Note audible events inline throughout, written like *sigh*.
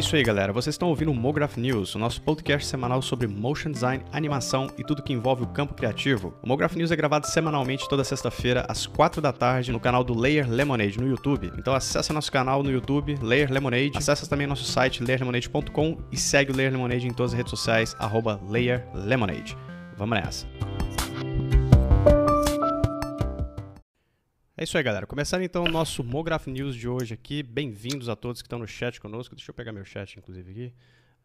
isso aí, galera. Vocês estão ouvindo o Mograph News, o nosso podcast semanal sobre motion design, animação e tudo que envolve o campo criativo. O Mograph News é gravado semanalmente toda sexta-feira às 4 da tarde no canal do Layer Lemonade no YouTube. Então acesse nosso canal no YouTube, Layer Lemonade. Acesse também nosso site layerlemonade.com e segue o Layer Lemonade em todas as redes sociais arroba Layer Lemonade. Vamos nessa. É isso aí, galera. Começando então o nosso Mograph News de hoje aqui. Bem-vindos a todos que estão no chat conosco. Deixa eu pegar meu chat, inclusive, aqui.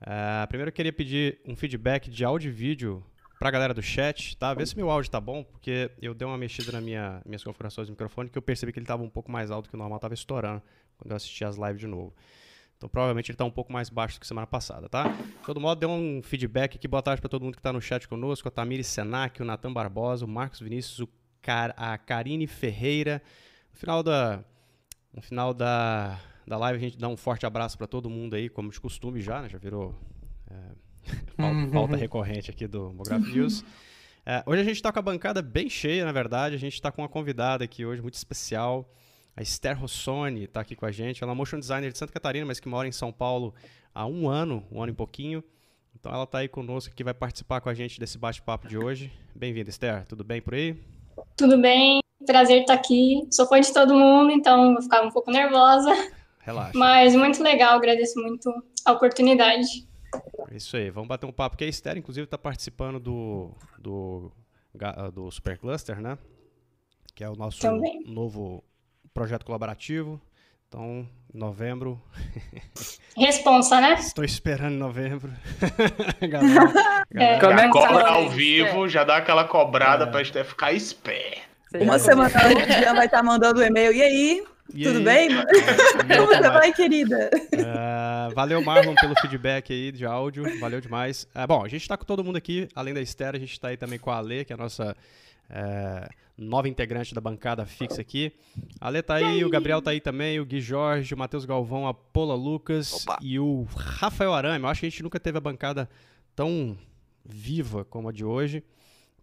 Uh, primeiro eu queria pedir um feedback de áudio e vídeo pra galera do chat, tá? Vê se meu áudio tá bom, porque eu dei uma mexida nas minha, minhas configurações do microfone que eu percebi que ele tava um pouco mais alto que o normal, tava estourando quando eu assisti as lives de novo. Então provavelmente ele tá um pouco mais baixo do que semana passada, tá? De todo modo, dê um feedback aqui. Boa tarde para todo mundo que tá no chat conosco. A Tamiri Senac, o Natan Barbosa, o Marcos Vinícius, o a Karine Ferreira. No final da, no final da, da live a gente dá um forte abraço para todo mundo aí, como de costume já, né? Já virou é, *laughs* pauta, recorrente aqui do Mograph News. É, hoje a gente está com a bancada bem cheia, na verdade. A gente está com uma convidada aqui hoje muito especial. A Esther Rossoni está aqui com a gente. Ela é motion designer de Santa Catarina, mas que mora em São Paulo há um ano, um ano e pouquinho. Então ela está aí conosco que vai participar com a gente desse bate-papo de hoje. Bem-vinda, Esther. Tudo bem por aí? Tudo bem, prazer estar aqui. Sou fã de todo mundo, então vou ficar um pouco nervosa. Relaxa. Mas muito legal, agradeço muito a oportunidade. Isso aí, vamos bater um papo, que a Esther, inclusive, está participando do, do, do Super Cluster, né? Que é o nosso Também. novo projeto colaborativo. Então, novembro. Responsa, né? Estou esperando em novembro. *laughs* galera, *laughs* é, galera. cobra ao vivo, já dá aquela cobrada é. para ficar esperto. Uma semana antes já vai estar tá mandando um e-mail. E aí? E Tudo aí? bem? É, *laughs* Como você vai, querida? Uh, valeu, Marlon, pelo feedback aí de áudio. Valeu demais. Uh, bom, a gente está com todo mundo aqui. Além da Esther, a gente está aí também com a Ale, que é a nossa uh, nova integrante da bancada fixa aqui. A Ale tá aí, o Gabriel tá aí também, o Gui Jorge, o Matheus Galvão, a Paula Lucas Opa. e o Rafael Arame. Eu acho que a gente nunca teve a bancada tão viva como a de hoje.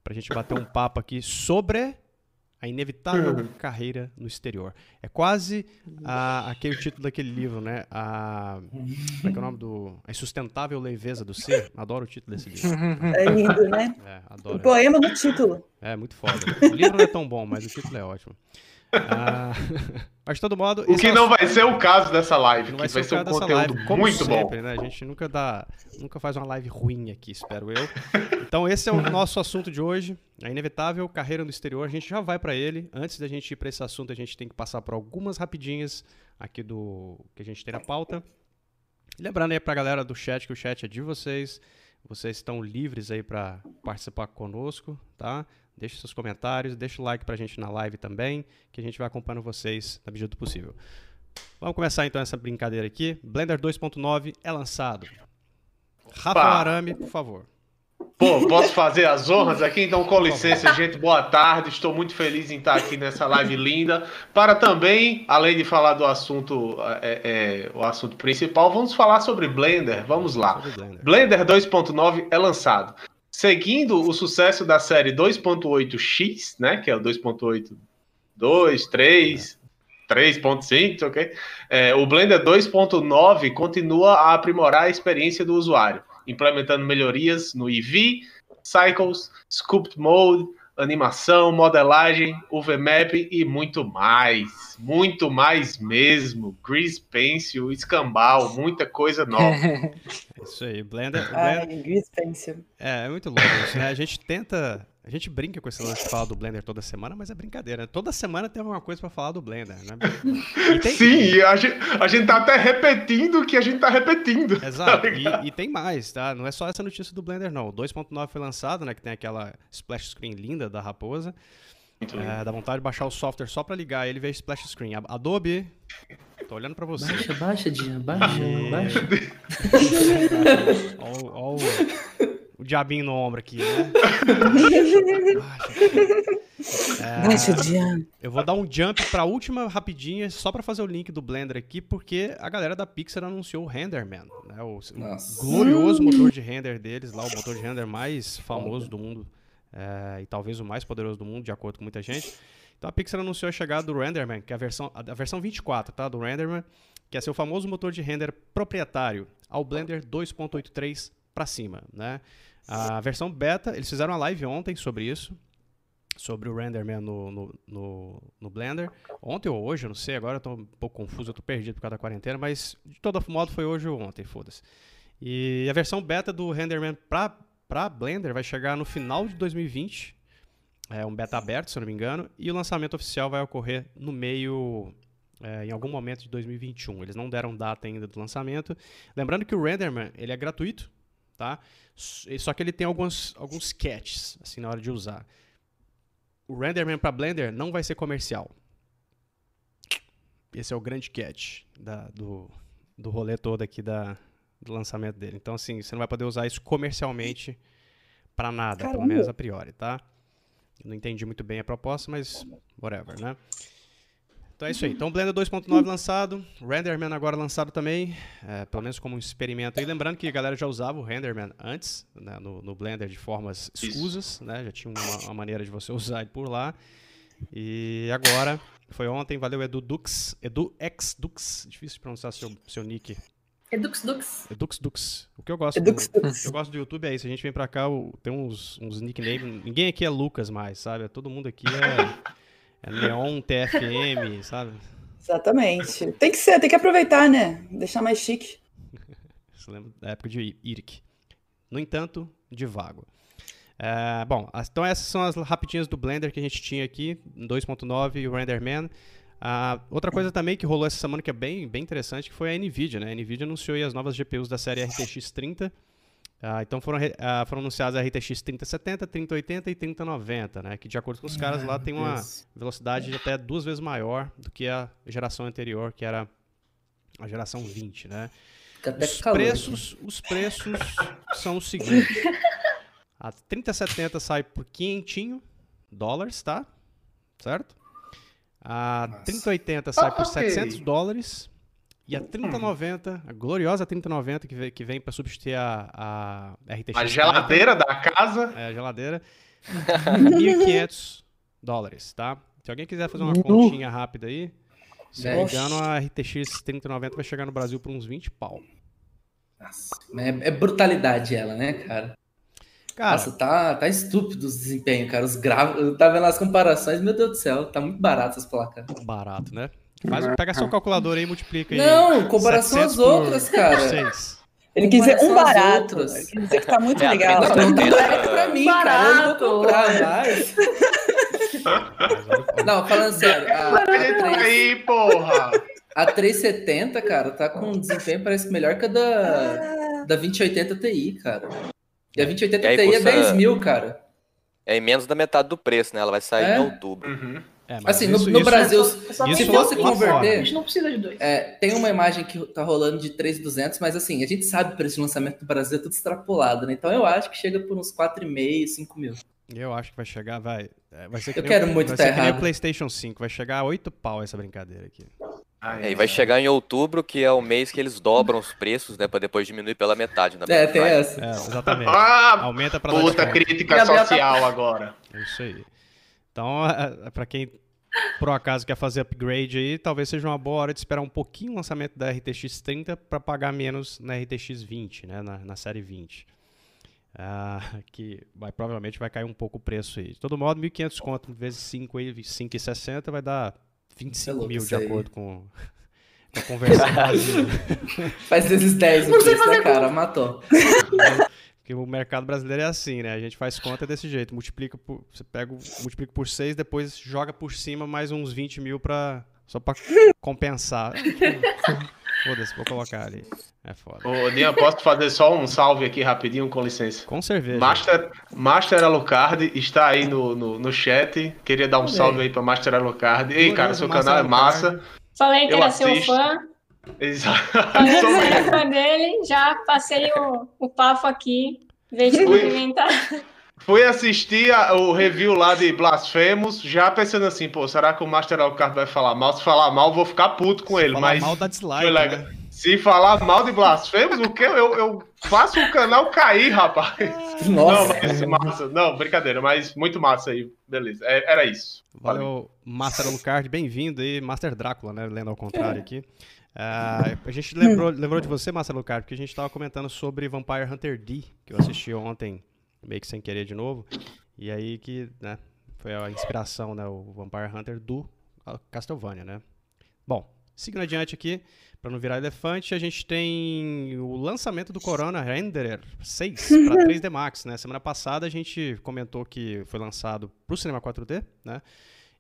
Pra gente bater um *coughs* papo aqui sobre a inevitável uhum. carreira no exterior. É quase a, aquele título daquele livro, né? A, como é que é o nome do... A Insustentável Leveza do Ser. Adoro o título desse livro. *laughs* É lindo, né? É, adoro. O poema do título. É, muito foda. O livro não é tão bom, mas o título é ótimo. Ah, *laughs* mas de todo modo. O que é não vai ser o caso dessa live, não vai ser, vai ser um conteúdo live, muito sempre, bom. Né? A gente nunca dá, nunca faz uma live ruim aqui, espero eu. Então esse é o nosso assunto de hoje, a inevitável carreira no exterior. A gente já vai para ele. Antes da gente ir para esse assunto, a gente tem que passar por algumas rapidinhas aqui do que a gente tem na pauta. Lembrando aí para a galera do chat que o chat é de vocês. Vocês estão livres aí para participar conosco, tá? Deixe seus comentários, deixe o like pra gente na live também, que a gente vai acompanhando vocês na medida do possível. Vamos começar então essa brincadeira aqui. Blender 2.9 é lançado. Rafa Arame, por favor. Pô, posso fazer as honras aqui? Então, com licença, gente, boa tarde. Estou muito feliz em estar aqui nessa live linda. Para também, além de falar do assunto, é, é, o assunto principal, vamos falar sobre Blender. Vamos lá. Blender, Blender 2.9 é lançado. Seguindo o sucesso da série 2.8x, né, que é o 2.8, 2, 3, 3.5, ok? É, o Blender 2.9 continua a aprimorar a experiência do usuário, implementando melhorias no EV, Cycles, Sculpt Mode, animação, modelagem, UVMap e muito mais. Muito mais mesmo. Grease Pencil, escambau, muita coisa nova. *laughs* isso aí, Blender. Blender... Ai, Grease Pencil. É, é muito louco isso, né? A gente tenta a gente brinca com esse lance de falar do Blender toda semana, mas é brincadeira. Toda semana tem alguma coisa para falar do Blender, né? Tem... Sim, a gente, a gente tá até repetindo o que a gente tá repetindo. Exato, tá e, e, tem mais, tá? Não é só essa notícia do Blender, não. O 2.9 foi lançado, né? Que tem aquela splash screen linda da raposa. É, dá vontade de baixar o software só para ligar ele e ver splash screen. Adobe, tô olhando para você. Baixa, baixa, Dinha, baixa, e... baixa. *laughs* Ó, o diabinho no ombro aqui, né? *laughs* é, eu vou dar um jump pra última rapidinha, só pra fazer o link do Blender aqui, porque a galera da Pixar anunciou o Renderman, né? O, o glorioso motor de render deles, lá o motor de render mais famoso do mundo, é, e talvez o mais poderoso do mundo, de acordo com muita gente. Então a Pixar anunciou a chegada do Renderman, que é a versão, a versão 24 tá, do Renderman, que é seu famoso motor de render proprietário, ao Blender 2.83 para cima. Né? A versão beta, eles fizeram uma live ontem sobre isso, sobre o Renderman no, no, no, no, Blender. Ontem ou hoje, eu não sei, agora eu tô um pouco confuso, eu tô perdido por causa da quarentena, mas de todo modo foi hoje ou ontem, foda-se. E a versão beta do Renderman para Blender vai chegar no final de 2020, é um beta aberto, se eu não me engano, e o lançamento oficial vai ocorrer no meio, é, em algum momento de 2021. Eles não deram data ainda do lançamento. Lembrando que o Renderman, ele é gratuito, tá? Só que ele tem alguns, alguns catches, assim, na hora de usar. O Renderman para Blender não vai ser comercial. Esse é o grande catch da, do, do rolê todo aqui da, do lançamento dele. Então, assim, você não vai poder usar isso comercialmente para nada, Caramba. pelo menos a priori, tá? Não entendi muito bem a proposta, mas whatever, né? Então é isso aí. Então Blender 2.9 lançado, Renderman agora lançado também, é, pelo menos como um experimento. E lembrando que a galera já usava o Renderman antes, né, no, no, Blender de formas escusas, né? Já tinha uma, uma, maneira de você *laughs* usar ele por lá. E agora, foi ontem, valeu Edu Dux, Edu X Dux, difícil de pronunciar seu, seu nick. Edux Dux. Edux Dux. O que eu gosto, Edux, do, Dux. eu gosto do YouTube é isso. A gente vem pra cá, tem uns, uns nicknames. Ninguém aqui é Lucas mais, sabe? Todo mundo aqui é, *laughs* é Neon TFM, sabe? Exatamente. Tem que ser, tem que aproveitar, né? Deixar mais chique. *laughs* Você lembra da época de Irik. No entanto, de vago. É, bom, então essas são as rapidinhas do Blender que a gente tinha aqui, 2.9 e o RenderMan. Uh, outra coisa também que rolou essa semana que é bem, bem interessante que foi a NVIDIA. Né? A NVIDIA anunciou as novas GPUs da série RTX 30. Uh, então foram, uh, foram anunciadas a RTX 3070, 3080 e 3090, né? que de acordo com os caras lá tem uma velocidade até duas vezes maior do que a geração anterior, que era a geração 20. Né? Os preços, os preços são os seguintes. A 3070 sai por 500 dólares, tá? Certo? A Nossa. 3080 sai por okay. 700 dólares. E a 3090, a gloriosa 3090 que vem, que vem para substituir a, a RTX. A geladeira da casa. É, a geladeira. *laughs* 1.500 dólares, tá? Se alguém quiser fazer uma continha rápida aí, se não me engano, a RTX 3090 vai chegar no Brasil por uns 20 pau. Nossa, é, é brutalidade ela, né, cara? Cara, Nossa, tá, tá estúpido o desempenho, cara. Os gravos. Eu tava vendo as comparações, meu Deus do céu, tá muito barato essas placas. Barato, né? Faz, pega seu calculador aí e multiplica aí. Não, comparação às outras, cara. Ele quis dizer um barato. Ele quis dizer que tá muito é, legal. Não, não tá barato pra mim, barato. cara. Eu não vou comprar mais. *laughs* não, falando sério. A, a aí, porra! A 370, cara, tá com um desempenho parece melhor que a da, da 2080 Ti, cara. E a 2080 e Ti custa... é 10 mil, cara. É menos da metade do preço, né? Ela vai sair é? em outubro. Uhum. É, assim, no, no isso, Brasil, isso, se fosse converter. A gente não precisa de dois. É, tem uma imagem que tá rolando de 3,200, mas assim, a gente sabe que o preço de lançamento do Brasil é tudo extrapolado, né? Então eu acho que chega por uns 4,5, 5 mil. Eu acho que vai chegar, vai. É, vai ser eu quero o, muito vai ser tá errado. o PlayStation 5, vai chegar a 8 pau essa brincadeira aqui. Ai, é, e vai chegar em outubro, que é o mês que eles dobram os preços, né? Pra depois diminuir pela metade. Na é, tem essa. É, exatamente. Ah, Aumenta pra Puta crítica social agora. É isso aí. Então, *laughs* é, é, pra quem por acaso quer fazer upgrade aí, talvez seja uma boa hora de esperar um pouquinho o lançamento da RTX 30 para pagar menos na RTX 20, né? Na, na série 20. Ah, *laughs* que vai, provavelmente vai cair um pouco o preço aí. De todo modo, 1.500 conto vezes 5 aí, 5,60 vai dar 25 é mil, de acordo com, com a conversão *laughs* Faz vezes 10 o preço, né, cara? Matou. Porque o mercado brasileiro é assim, né? A gente faz conta desse jeito. Multiplica por, você pega, multiplica por 6, depois joga por cima mais uns 20 mil pra, só pra compensar. *laughs* Foda-se, vou colocar ali. É foda. Ô, Dian, posso fazer só um salve aqui rapidinho, com licença? Com cerveja. Master, Master Alucard está aí no, no, no chat. Queria dar um salve aí pra Master Alucard. Ei, cara, seu canal é massa. Falei que eu era assisto. seu fã. Exato. Falei dele, já passei o, o pafo aqui. Vejo de cumprimentar. Fui assistir a, o review lá de Blasphemous, já pensando assim, pô, será que o Master Alucard vai falar mal? Se falar mal, vou ficar puto com ele. Se mas mal dá dislike, né? Se falar mal de blasfemos, o que? Eu, eu faço o canal cair, rapaz. Nossa. Não, mas massa. Não, brincadeira, mas muito massa aí. Beleza. É, era isso. Valeu, Master Alucard. Bem-vindo aí. Master Drácula, né? Lendo ao contrário aqui. Uh, a gente lembrou, lembrou de você, Marcelo Alucard, porque a gente estava comentando sobre Vampire Hunter D, que eu assisti ontem, meio que sem querer de novo. E aí que, né, foi a inspiração, né, o Vampire Hunter do Castlevania, né? Bom, seguindo adiante aqui, para não virar elefante, a gente tem o lançamento do Corona Renderer 6 para 3D Max, né? Semana passada a gente comentou que foi lançado para o cinema 4D, né?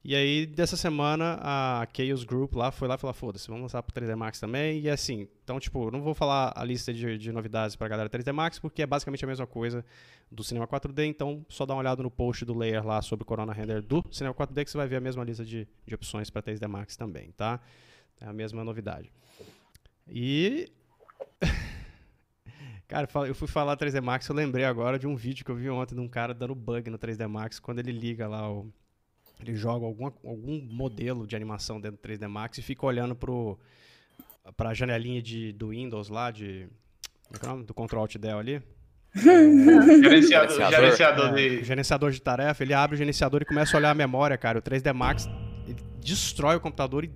E aí, dessa semana, a Chaos Group lá foi lá e falou: foda-se, vamos lançar pro 3D Max também. E assim, então, tipo, não vou falar a lista de, de novidades pra galera 3D Max, porque é basicamente a mesma coisa do Cinema 4D. Então, só dá uma olhada no post do Layer lá sobre o Corona Render do Cinema 4D, que você vai ver a mesma lista de, de opções para 3D Max também, tá? É a mesma novidade. E. *laughs* Cara, eu fui falar 3D Max, eu lembrei agora de um vídeo que eu vi ontem de um cara dando bug no 3D Max quando ele liga lá o ele joga alguma, algum modelo de animação dentro do 3D Max e fica olhando pro, pra janelinha de, do Windows lá, de, é do Control Alt Del ali. *laughs* gerenciador, gerenciador, é, de... gerenciador de tarefa, ele abre o gerenciador e começa a olhar a memória, cara. O 3D Max destrói o computador e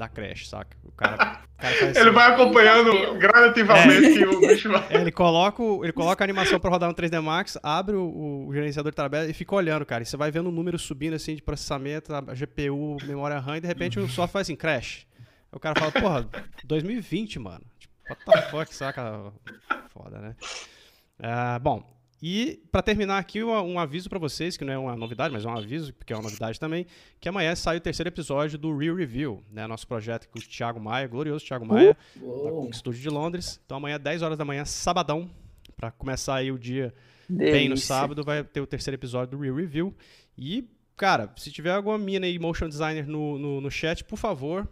dá crash, saca? O cara, o cara *laughs* ele assim, vai acompanhando gradativamente é, o bicho vai. É, ele, coloca, ele coloca a animação pra rodar no 3D Max, abre o, o gerenciador de tabela e fica olhando, cara. E você vai vendo o número subindo assim de processamento, a GPU, memória RAM, e de repente o software faz assim, crash. Aí o cara fala, porra, 2020, mano. Tipo, what the fuck, saca? Foda, né? Uh, bom, e para terminar aqui, um, aviso para vocês, que não é uma novidade, mas é um aviso, porque é uma novidade também, que amanhã sai o terceiro episódio do Real Review, né? Nosso projeto com o Thiago Maia, glorioso Thiago Maia, uh, da Cook Studio de Londres. Então amanhã, 10 horas da manhã, sabadão, para começar aí o dia Delícia. bem no sábado, vai ter o terceiro episódio do Real Review. E, cara, se tiver alguma mina aí, motion designer no, no, no chat, por favor,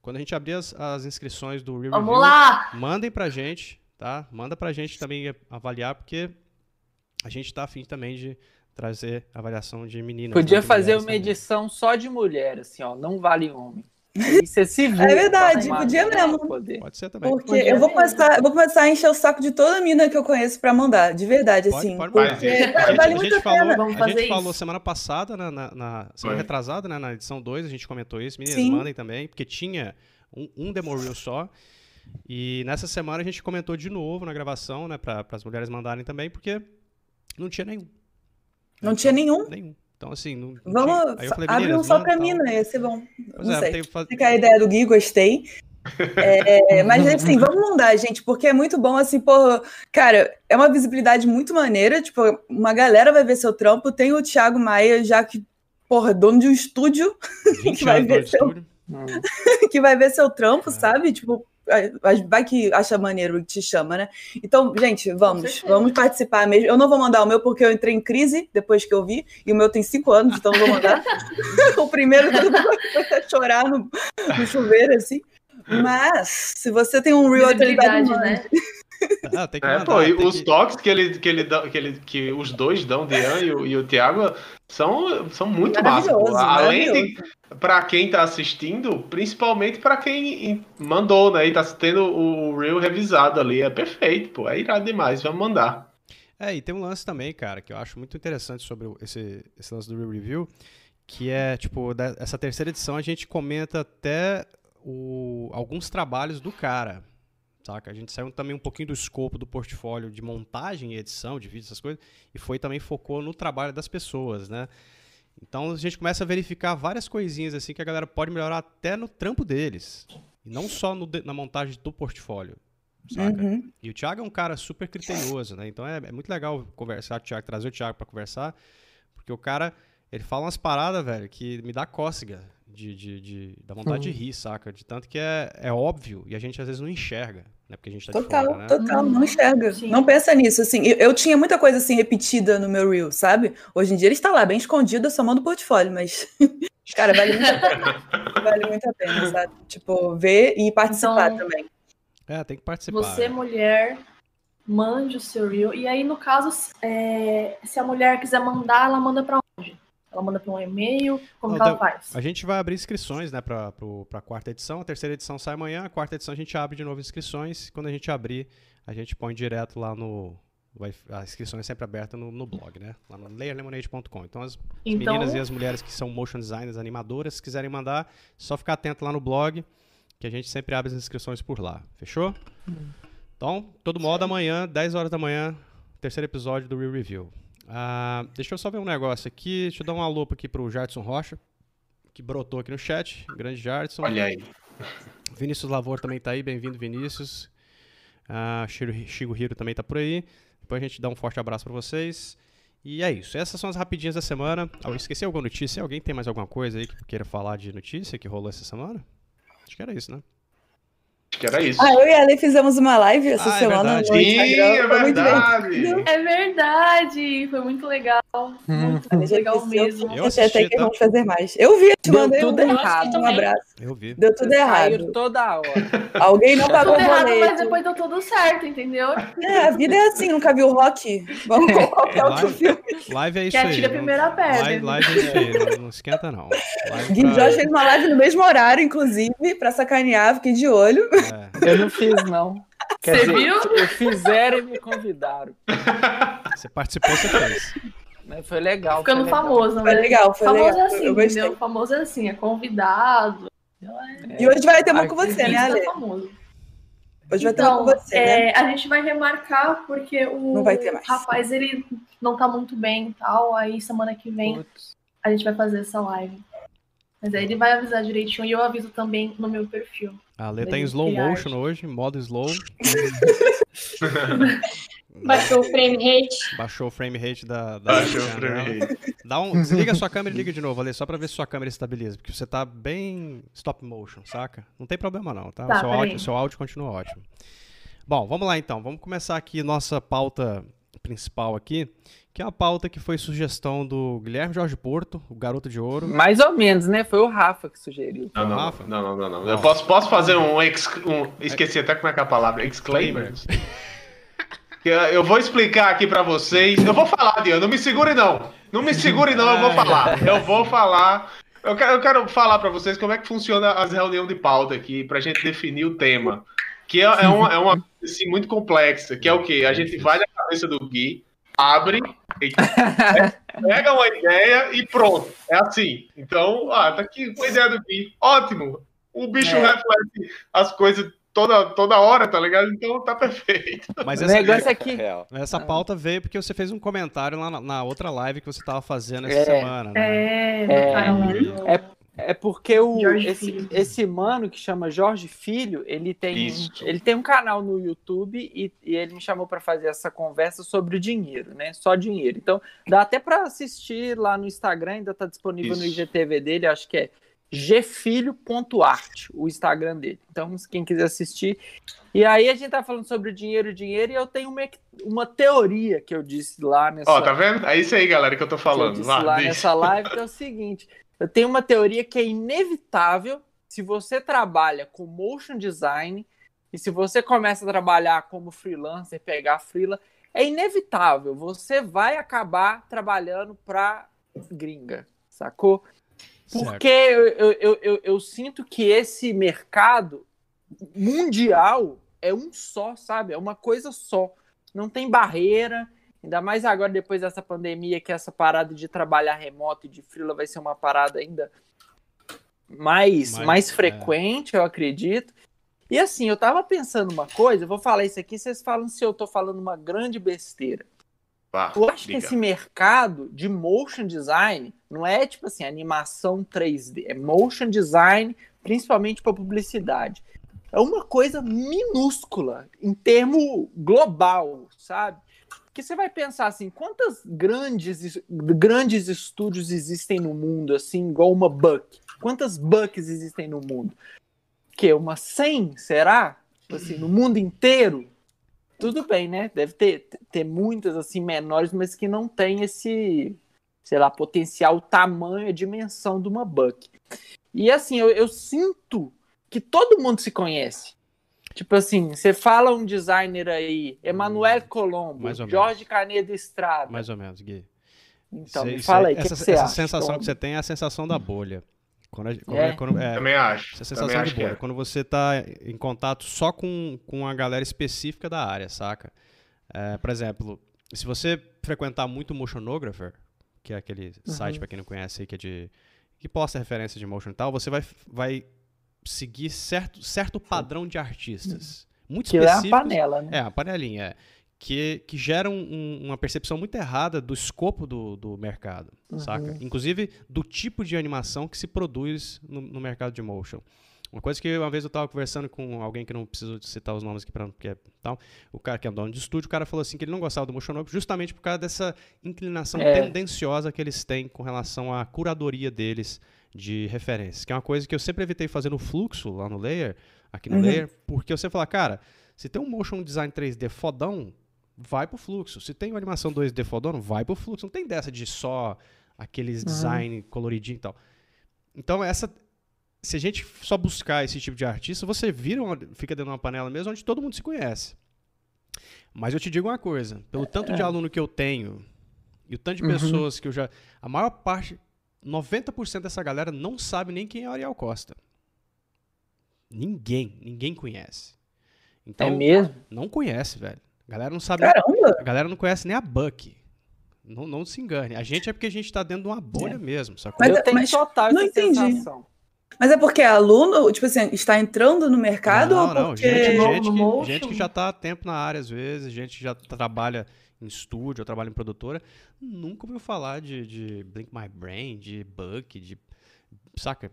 quando a gente abrir as, as inscrições do Real Vamos Review, lá! mandem pra gente, tá? Manda pra gente também avaliar, porque a gente está afim também de trazer avaliação de meninas. Podia né, fazer uma também. edição só de mulher, assim, ó, não vale homem. Isso se viu, *laughs* é verdade, podia mesmo. Poder. Pode ser também. Porque eu vou começar, eu vou começar a encher o saco de toda mina que eu conheço para mandar, de verdade, pode, assim. Pode, porque pode. vale muito a, gente falou, Vamos a gente falou semana passada, na, na, na semana retrasada, né, na edição 2, a gente comentou isso. Meninas, Sim. mandem também, porque tinha um, um demo reel só. E nessa semana a gente comentou de novo na gravação, né, para as mulheres mandarem também, porque não tinha nenhum. Não tinha nenhum? Nenhum. Então, assim, não, não Vamos, eu falei, abre um só pra mim, né? Ia ser bom. Pois não é, sei. Faz... Fica a ideia do Gui, gostei. É, *laughs* mas assim, vamos mandar, gente, porque é muito bom, assim, pô, cara, é uma visibilidade muito maneira, tipo, uma galera vai ver seu trampo, tem o Thiago Maia, já que, porra, dono de um estúdio, *laughs* que vai ver seu... *laughs* que vai ver seu trampo, é. sabe? Tipo, vai que acha maneiro e te chama, né? Então, gente, vamos, vamos participar mesmo. Eu não vou mandar o meu porque eu entrei em crise depois que eu vi, e o meu tem cinco anos, então não vou mandar. *laughs* o primeiro foi chorar no, no chuveiro, assim. Mas, se você tem um real né? Ah, tem que é, pô, tem os que... toques que ele, que ele que ele que os dois dão, Dean e o, e o Thiago, são, são muito massa. Além de para quem tá assistindo, principalmente para quem mandou, né? E tá tendo o Real revisado ali, é perfeito, pô, é irado demais, vamos mandar. É, e tem um lance também, cara, que eu acho muito interessante sobre esse, esse lance do Real Review, que é, tipo, essa terceira edição a gente comenta até o, alguns trabalhos do cara saca? A gente saiu também um pouquinho do escopo do portfólio de montagem e edição de vídeos, essas coisas, e foi também focou no trabalho das pessoas, né? Então a gente começa a verificar várias coisinhas assim que a galera pode melhorar até no trampo deles. E não só no, na montagem do portfólio. Saca? Uhum. E o Thiago é um cara super criterioso, né? Então é, é muito legal conversar com o Thiago, trazer o Thiago para conversar, porque o cara, ele fala umas paradas, velho, que me dá cócega de, de, de, da vontade uhum. de rir, saca? De tanto que é, é óbvio e a gente às vezes não enxerga, né? Porque a gente tá total, fora, né? Total, não enxerga. Sim. Não pensa nisso, assim. Eu, eu, tinha muita coisa assim repetida no meu reel, sabe? Hoje em dia ele está lá, bem escondido, eu só mando o portfólio, mas. *laughs* Cara, vale muito a pena. vale muito a pena, sabe? Tipo, ver e participar então, também. É, tem que participar. Você, é. mulher, mande o seu reel. E aí, no caso, é, se a mulher quiser mandar, ela manda pra onde? Ela manda para um e-mail? Como Não, ela faz? A gente vai abrir inscrições, né, para a quarta edição. A terceira edição sai amanhã, a quarta edição a gente abre de novo inscrições. Quando a gente abrir, a gente põe direto lá no. Vai, a inscrição é sempre aberta no, no blog, né? Lá no layerlemonade.com. Então, as, então... meninas e as mulheres que são motion designers, animadoras, se quiserem mandar, só ficar atento lá no blog, que a gente sempre abre as inscrições por lá. Fechou? Hum. Então, todo modo, amanhã, 10 horas da manhã, terceiro episódio do Real Review. Uh, deixa eu só ver um negócio aqui. Deixa eu dar uma lupa aqui pro Jardson Rocha, que brotou aqui no chat. Grande Jardson. Olha aí. Vinícius Lavor também tá aí. Bem-vindo, Vinícius. Uh, Shigo Hiro também tá por aí. Depois a gente dá um forte abraço para vocês. E é isso. Essas são as rapidinhas da semana. Ah, eu esqueci alguma notícia? Alguém tem mais alguma coisa aí que queira falar de notícia que rolou essa semana? Acho que era isso, né? Que era isso. Ah, eu e a Ale fizemos uma live essa ah, é semana é no Instagram. é verdade. *laughs* É verdade. Foi muito legal. Hum. Muito, muito legal mesmo. Eu assisti, até que tá? vamos fazer mais. Eu vi, te mandei tudo um errado. Um abraço. Eu vi. Deu tudo errado. toda hora. Alguém não pagou o boleto. Mas depois deu tudo certo, entendeu? É, a vida é assim, nunca viu rock? Vamos com qualquer outro filme. Live é isso que aí. Que atira a primeira pedra. Live, live é isso aí. Não, esquenta, não. Gui pra... Jorge fez uma live no mesmo horário, inclusive, pra sacanear, fiquei de olho. É. Eu não fiz, não. Quer você dizer, viu? Fizeram e me convidaram. Você participou, você fez. Mas foi legal. Ficando foi famoso, né? Foi legal, foi famoso legal. é assim, entendeu? Famoso é assim, é convidado. É... E hoje vai ter uma com você, né, Ale? Famoso. Hoje vai ter uma com então, você, é, né? A gente vai remarcar porque o não vai ter mais. rapaz, ele não tá muito bem e tal. Aí semana que vem Putz. a gente vai fazer essa live. Mas aí ele vai avisar direitinho e eu aviso também no meu perfil. A Lê tá em slow motion hoje, modo slow. *laughs* Baixou o frame rate. Baixou o frame rate da. da Baixou o frame rate. Dá um, desliga a sua câmera e liga de novo, Ale, só pra ver se sua câmera estabiliza. Porque você tá bem stop motion, saca? Não tem problema não, tá? tá o seu áudio, seu áudio continua ótimo. Bom, vamos lá então. Vamos começar aqui nossa pauta principal aqui que é uma pauta que foi sugestão do Guilherme Jorge Porto, o garoto de ouro. Mais ou menos, né? Foi o Rafa que sugeriu. Não, não, Rafa? não, não, não, não. Eu posso, posso fazer um, ex, um esqueci até como é que é a palavra, exclaimer. *laughs* Eu vou explicar aqui para vocês. Eu vou falar, Diana, não me segure não. Não me segure não, eu vou *laughs* falar. Eu vou falar. Eu quero, eu quero falar para vocês como é que funciona as reuniões de pauta aqui, pra gente definir o tema. Que é, é uma, é uma assim, muito complexa, que é o quê? A gente vai na cabeça do Gui, abre, *laughs* pega uma ideia e pronto. É assim. Então, ah, tá aqui uma ideia do Gui. Ótimo. O bicho é. reflete as coisas toda, toda hora, tá ligado? Então tá perfeito. Mas essa, negócio aqui. Essa pauta veio porque você fez um comentário lá na, na outra live que você tava fazendo essa é, semana. Né? É, é, é, é porque o, esse, esse mano que chama Jorge Filho, ele tem, ele tem um canal no YouTube e, e ele me chamou para fazer essa conversa sobre o dinheiro, né? Só dinheiro. Então, dá até para assistir lá no Instagram, ainda tá disponível Isso. no IGTV dele, acho que é gfilho.art, o Instagram dele. Então, quem quiser assistir. E aí a gente tá falando sobre o dinheiro, dinheiro, e eu tenho uma, uma teoria que eu disse lá nessa. Ó, tá vendo? É isso aí, galera, que eu tô falando. eu lá, lá nessa live, que é o seguinte. *laughs* Eu tenho uma teoria que é inevitável se você trabalha com motion design e se você começa a trabalhar como freelancer, pegar freela, é inevitável. Você vai acabar trabalhando para gringa, sacou? Porque eu, eu, eu, eu, eu sinto que esse mercado mundial é um só, sabe? É uma coisa só. Não tem barreira Ainda mais agora, depois dessa pandemia, que essa parada de trabalhar remoto e de freela vai ser uma parada ainda mais, mais, mais é. frequente, é. eu acredito. E assim, eu tava pensando uma coisa, eu vou falar isso aqui, vocês falam se eu tô falando uma grande besteira. Ah, eu acho liga. que esse mercado de motion design não é tipo assim, animação 3D, é motion design, principalmente para publicidade. É uma coisa minúscula em termo global, sabe? Que você vai pensar assim, quantas grandes, grandes estúdios existem no mundo, assim, igual uma Buck? Quantas Bucks existem no mundo? Que uma 100, será? Tipo assim, no mundo inteiro? Tudo bem, né? Deve ter, ter muitas assim menores, mas que não tem esse, sei lá, potencial, tamanho, a dimensão de uma Buck. E assim, eu, eu sinto que todo mundo se conhece. Tipo assim, você fala um designer aí, Emanuel hum, Colombo, Jorge Canedo Estrada. Mais ou menos, Gui. Então, me fala aí, essa, que que essa acha, sensação que você tem é a sensação da bolha. Quando, quando, é. quando, é, Também acho. Essa sensação Também de bolha. É. Quando você está em contato só com, com a galera específica da área, saca? É, por exemplo, se você frequentar muito Motionographer, que é aquele uhum. site, para quem não conhece aí, que é de. que posta referência de motion e tal, você vai, vai seguir certo, certo padrão de artistas. Muito que específicos. é a panela, né? É, a panelinha, é. Que, que geram um, uma percepção muito errada do escopo do, do mercado, uhum. saca? Inclusive do tipo de animação que se produz no, no mercado de motion. Uma coisa que uma vez eu estava conversando com alguém que não preciso citar os nomes aqui para porque é tal, o cara que é dono de estúdio, o cara falou assim que ele não gostava do Motion justamente por causa dessa inclinação é. tendenciosa que eles têm com relação à curadoria deles de referências, que é uma coisa que eu sempre evitei fazer no fluxo lá no layer, aqui no uhum. layer, porque você fala, cara, se tem um motion design 3D fodão, vai pro fluxo. Se tem uma animação 2D fodão, vai pro fluxo. Não tem dessa de só aqueles uhum. design coloridinho e tal. Então, essa, se a gente só buscar esse tipo de artista, você vira uma, fica dentro de uma panela mesmo onde todo mundo se conhece. Mas eu te digo uma coisa, pelo tanto de é. aluno que eu tenho e o tanto de uhum. pessoas que eu já, a maior parte, 90% dessa galera não sabe nem quem é Ariel Costa. Ninguém, ninguém conhece. Então, é mesmo? Não conhece, velho. A galera não sabe. Caramba. A galera não conhece nem a Buck. Não, não se engane. A gente é porque a gente tá dentro de uma bolha é. mesmo. Sacou? Mas eu tenho mas total não entendi. Sensação. Mas é porque é aluno, tipo assim, está entrando no mercado não, ou não. porque... Gente, gente, que, gente que já está há tempo na área, às vezes, gente que já trabalha em estúdio, ou trabalha em produtora, nunca ouviu falar de, de Blink My Brain, de Buck, de... Saca?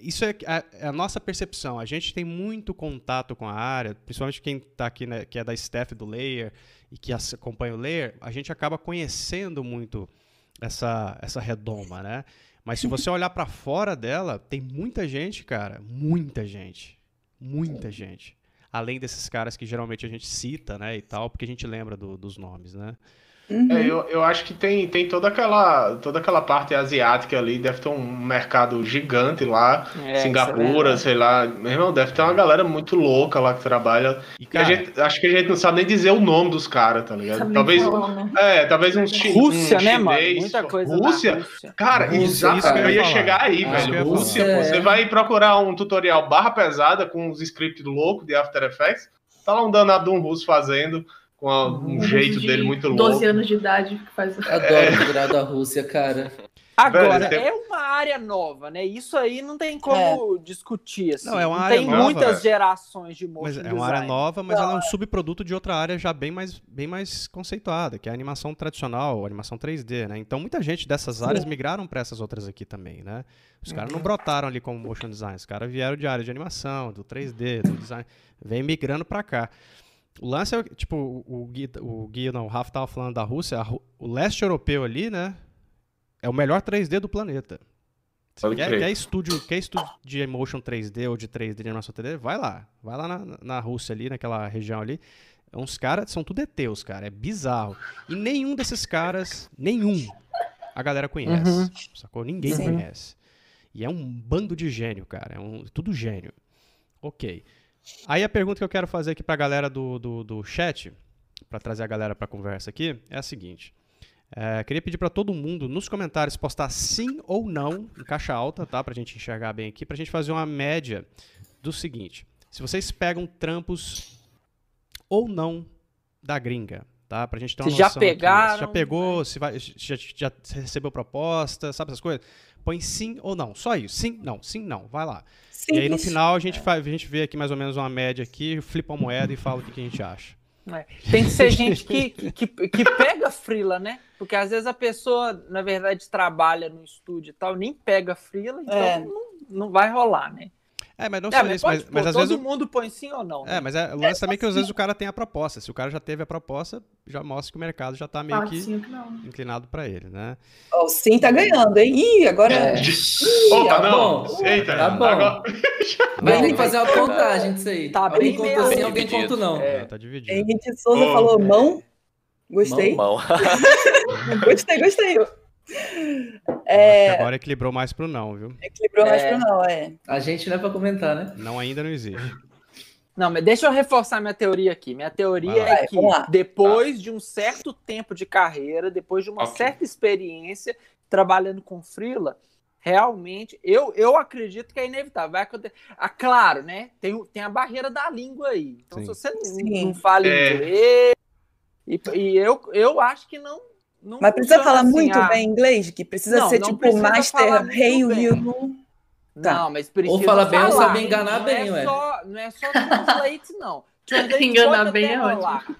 Isso é a, é a, nossa percepção. A gente tem muito contato com a área, principalmente quem está aqui, né, que é da staff do Layer e que acompanha o Layer, a gente acaba conhecendo muito essa, essa redoma, né? Mas se você olhar para fora dela, tem muita gente, cara, muita gente, muita gente. Além desses caras que geralmente a gente cita, né, e tal, porque a gente lembra do, dos nomes, né? Uhum. É, eu, eu acho que tem, tem toda, aquela, toda aquela parte asiática ali, deve ter um mercado gigante lá, é, Singapura, é sei lá. Meu irmão, deve ter uma galera muito louca lá que trabalha. E, cara, a gente, acho que a gente não sabe nem dizer o nome dos caras, tá ligado? Talvez, né? é, talvez um, Rússia, um né, mano? Muita coisa Rússia? Rússia. Cara, exato, eu ia chegar aí, ah, velho. Rússia, pô, você vai procurar um tutorial barra pesada com uns scripts loucos de After Effects, tá lá um danado de um russo fazendo com a, um, um jeito de dele muito louco. 12 anos de idade que faz. Adoro é. virar da Rússia, cara. *laughs* Agora, Velho, é uma área nova, né? Isso aí não tem como é. discutir. Assim. Não, é uma não área tem nova, muitas gerações de motion mas design. É uma área nova, mas ela é um subproduto de outra área já bem mais, bem mais conceituada, que é a animação tradicional, a animação 3D, né? Então, muita gente dessas áreas Sim. migraram para essas outras aqui também, né? Os caras não uhum. brotaram ali como motion design, os caras vieram de área de animação, do 3D, do design, vem migrando para cá. O lance é, tipo, o Gui, o Gui não, o Rafa tava falando da Rússia, a, o leste europeu ali, né, é o melhor 3D do planeta. Se quer, quer, estúdio, quer estúdio de emotion 3D ou de 3D de animação 3D, vai lá. Vai lá na, na Rússia ali, naquela região ali. É uns caras, são tudo ETs, cara, é bizarro. E nenhum desses caras, nenhum, a galera conhece, uhum. sacou? Ninguém Sim. conhece. E é um bando de gênio, cara, é um, tudo gênio. Ok. Aí a pergunta que eu quero fazer aqui para a galera do, do, do chat, para trazer a galera para a conversa aqui, é a seguinte. É, queria pedir para todo mundo nos comentários postar sim ou não em caixa alta, tá? Para a gente enxergar bem aqui, para a gente fazer uma média do seguinte: se vocês pegam trampos ou não da gringa, tá? Pra gente ter uma se noção. Já pegaram, aqui. Se já pegou, se vai, já, já recebeu proposta, sabe essas coisas? Põe sim ou não. Só isso. Sim, não, sim, não. Vai lá. Sim, e aí no final a gente, faz, a gente vê aqui mais ou menos uma média aqui, flipa a moeda e fala o que, que a gente acha. É. Tem que ser gente que, que, que pega frila, né? Porque às vezes a pessoa, na verdade, trabalha no estúdio e tal, nem pega frila, então é. não, não vai rolar, né? É, mas não é, só isso, mas, mas, às todo vezes. Todo mundo põe sim ou não. Né? É, mas é, o lance também é que às vezes o cara tem a proposta. Se o cara já teve a proposta, já mostra que o mercado já tá meio ah, que sim, inclinado para ele, né? O sim tá ganhando, hein? Ih, agora. É. Ih, Opa, tá não! Bom. Eita, tá bom. Agora... Mas tem que fazer uma contagem disso aí. Tá alguém bem conta sim, alguém conta não. É. Tá dividido. Henrique Souza oh. falou mão. Gostei. Mão, mão. *laughs* gostei, gostei. É... Agora equilibrou mais pro não, viu? Equilibrou é... mais pro não, é. A gente não é pra comentar, né? Não ainda não existe. Não, mas deixa eu reforçar minha teoria aqui. Minha teoria é que depois de um certo tempo de carreira, depois de uma okay. certa experiência trabalhando com freela, realmente, eu, eu acredito que é inevitável. Vai acontecer. Ah, claro, né? Tem, tem a barreira da língua aí. Então, Sim. se você não, não fala é. inglês. E, e, eu, eu acho que não. Não Mas precisa falar assim, muito ah, bem inglês? Que precisa não, ser não tipo precisa Master Rei Will. Tá. Não, mas precisa. Ou fala bem ou sabe enganar não bem, é ué. Só, não é só translate, não. *laughs* Translate enganar bem é ótimo.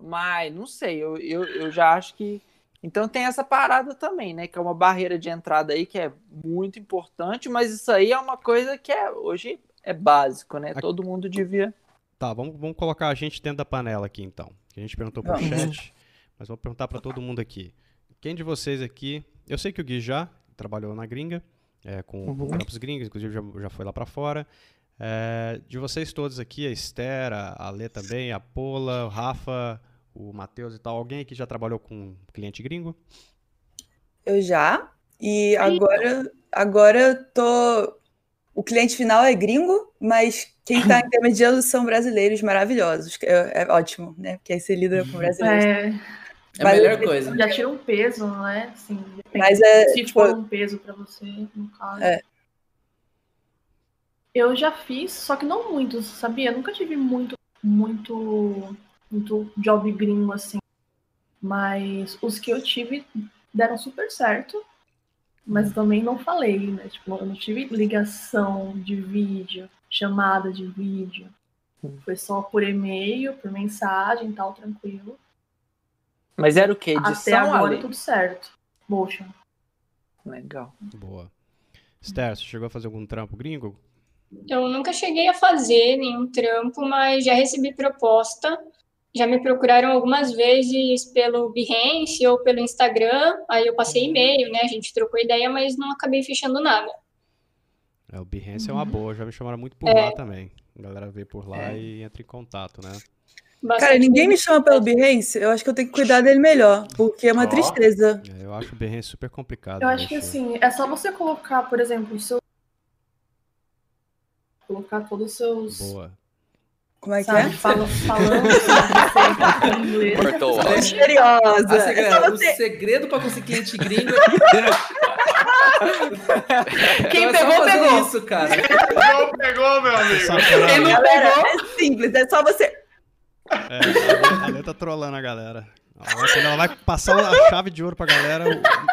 Mas, não sei, eu, eu, eu já acho que então tem essa parada também, né? Que é uma barreira de entrada aí que é muito importante, mas isso aí é uma coisa que é, hoje é básico, né? Todo mundo devia. Tá, vamos, vamos colocar a gente dentro da panela aqui então. A gente perguntou pro chat, mas vou perguntar para todo mundo aqui. Quem de vocês aqui. Eu sei que o Gui já trabalhou na gringa, é, com uhum. campos gringos, inclusive já, já foi lá para fora. É, de vocês todos aqui, a Esther, a Lê também, a Pola, o Rafa, o Matheus e tal. Alguém aqui já trabalhou com cliente gringo? Eu já. E agora, agora tô. O cliente final é gringo, mas quem está *laughs* intermediando são brasileiros maravilhosos. É, é, ótimo, né? Porque aí você lida com brasileiros. É, é a melhor coisa. Já tira um peso, né? Assim, mas é, se tipo, for um peso para você, no caso. É. Eu já fiz, só que não muito, sabia? Eu nunca tive muito, muito muito job gringo assim. Mas os que eu tive deram super certo. Mas também não falei, né? Tipo, eu não tive ligação de vídeo, chamada de vídeo. Foi só por e-mail, por mensagem e tal, tranquilo. Mas era o que? Edição Até agora tudo certo. Motion. Legal. Boa. Esther, você chegou a fazer algum trampo gringo? Eu nunca cheguei a fazer nenhum trampo, mas já recebi proposta já me procuraram algumas vezes pelo Behance ou pelo Instagram, aí eu passei e-mail, né? A gente trocou ideia, mas não acabei fechando nada. É, o Behance uhum. é uma boa, já me chamaram muito por é. lá também. A galera vê por lá é. e entra em contato, né? Bastante Cara, ninguém me chama pelo Behance, eu acho que eu tenho que cuidar dele melhor, porque é uma oh. tristeza. É, eu acho o Behance super complicado. Eu acho que assim, é só você colocar, por exemplo, o seu. Colocar todos os seus. Boa como é que é? Fala, *laughs* falando inglês. Cortou. Misteriosa. É o segredo para conseguir cliente gringo *laughs* Quem então pegou, é pegou. isso, cara. Não pegou, meu amigo. Quem não pegou... É simples, é só você... É, a Lê tá trolando a galera. Quando ela vai passar a chave de ouro pra galera,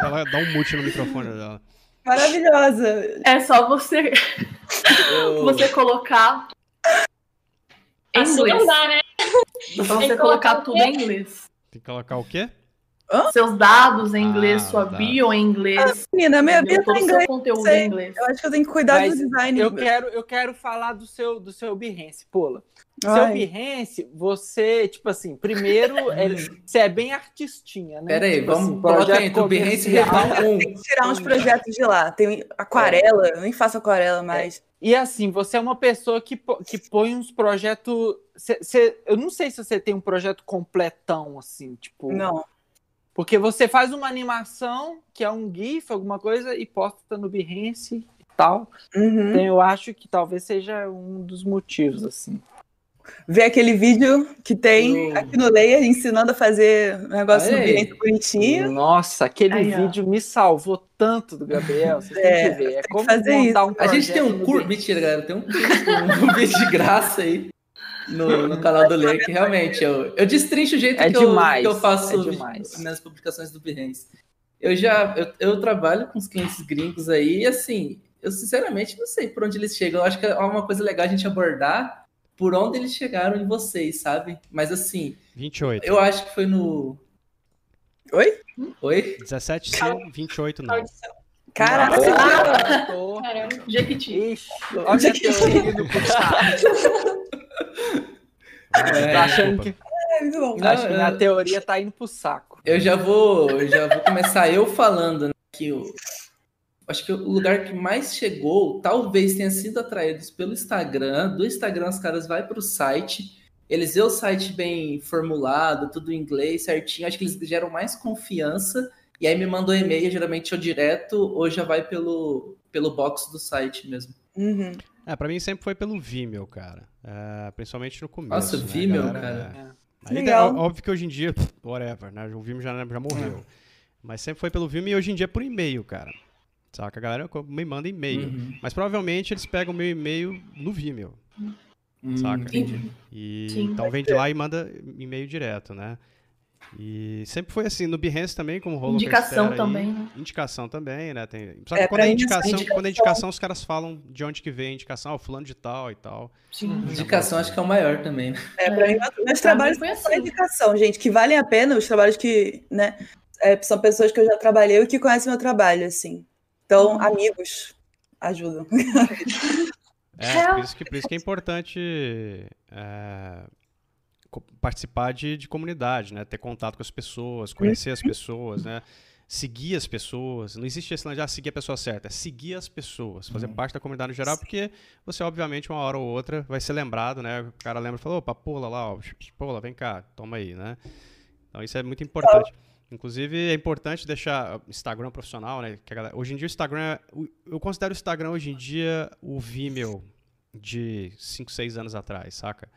ela vai dar um mute no microfone dela. Maravilhosa. É só você, você colocar em assim inglês. não dá, né? Então você colocar, tudo em inglês. Tem que colocar o quê? Hã? Seus dados em inglês, ah, sua tá. bio em inglês. Ah, menina, minha bio tá em inglês. conteúdo em inglês. Eu acho que eu tenho que cuidar Mas do design. Eu quero, eu quero falar do seu, do seu Behance, Pula. Ai. Seu Behance, você, tipo assim, primeiro, é, *laughs* você é bem artistinha, né? Peraí, tipo vamos assim, colocar aí, do Behance Real 1. Tem que tirar uns projetos de lá. Tem aquarela, é. eu nem faço aquarela mais. É. E assim, você é uma pessoa que, que põe uns projetos. eu não sei se você tem um projeto completão, assim, tipo. Não. Porque você faz uma animação, que é um GIF, alguma coisa, e posta no Behance e tal. Uhum. Então eu acho que talvez seja um dos motivos, assim ver aquele vídeo que tem aqui no Leia ensinando a fazer um negócio Aí. no bonitinho. Nossa, aquele Aí, vídeo me salvou tanto do Gabriel. Vocês é, têm que ver. É como fazer montar isso. um A gente tem um curso. Mentira, galera, tem um, um vídeo de graça aí. No, no canal do que realmente eu, eu destrincho o jeito é que, demais, eu, que eu faço é nas publicações do Behance. Eu já eu, eu trabalho com os clientes gringos aí, e assim, eu sinceramente não sei por onde eles chegam. Eu acho que é uma coisa legal a gente abordar, por onde eles chegaram em vocês, sabe? Mas assim. 28. Eu acho que foi no. Oi? Oi? 17 sim, 28 não. Caraca! Caramba, Jequiti. Ixi, olha teoria do é, tá achando que. É. Acho que na teoria tá indo pro saco. Eu já vou, eu já vou começar eu falando né, que o, acho que o lugar que mais chegou talvez tenha sido atraídos pelo Instagram. Do Instagram, os caras vão para o site, eles vê o site bem formulado, tudo em inglês, certinho. Acho que eles geram mais confiança. E aí me mandam um e-mail, geralmente ou direto, ou já vai pelo, pelo box do site mesmo. Uhum. É, pra mim sempre foi pelo Vimeo, cara. Uh, principalmente no começo. Nossa, né, Vimeo, galera, cara. É. Aí, Legal. óbvio que hoje em dia, whatever, né? O Vimeo já, já morreu. É. Mas sempre foi pelo Vimeo e hoje em dia é por e-mail, cara. Saca? A galera me manda e-mail. Uhum. Mas provavelmente eles pegam o meu e-mail no Vimeo. Hum, saca? Entendi. E, Sim, então vem de lá e manda e-mail direto, né? E sempre foi assim, no Behance também, como rolou Indicação também, aí, né? Indicação também, né? Tem... Só que é, quando, é indicação, indicação, quando é indicação, os caras falam de onde que vem a indicação, oh, fulano de tal e tal. Sim. Indicação acho que é o maior também, né? É, pra mim, meus trabalhos foi assim. indicação, gente, que valem a pena, os trabalhos que, né, é, são pessoas que eu já trabalhei e que conhecem meu trabalho, assim. Então, uhum. amigos ajudam. *laughs* É, por isso que, por isso que é importante é, participar de, de comunidade, né? Ter contato com as pessoas, conhecer as pessoas, né? Seguir as pessoas. Não existe esse de ah, seguir a pessoa certa. É seguir as pessoas. Fazer uhum. parte da comunidade no geral, porque você, obviamente, uma hora ou outra vai ser lembrado, né? O cara lembra e fala, opa, pula lá, ó, pula, vem cá, toma aí, né? Então isso é muito importante. Inclusive, é importante deixar Instagram profissional, né? Galera, hoje em dia o Instagram. Eu considero o Instagram hoje em dia o Vimeo de 5, 6 anos atrás, saca?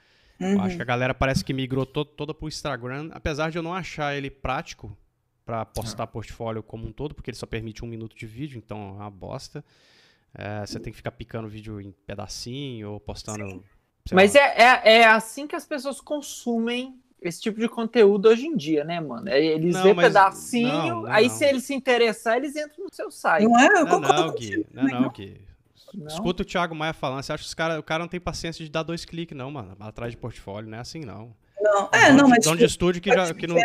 Uhum. Eu acho que a galera parece que migrou to toda pro Instagram, apesar de eu não achar ele prático para postar ah. portfólio como um todo, porque ele só permite um minuto de vídeo, então é uma bosta. É, você tem que ficar picando vídeo em pedacinho ou postando. Mas é, é, é assim que as pessoas consumem esse tipo de conteúdo hoje em dia, né, mano? É, eles não, vêem pedacinho, não, não, aí se eles se interessar, eles entram no seu site. Não é? Eu não, não, Gui. Não, não, Gui. Escuta o Thiago Maia falando, você acha que os cara, o cara não tem paciência de dar dois cliques, não, mano, atrás de portfólio, não é assim, não. Não, é, não, mas... Dono de estúdio que, já, que não...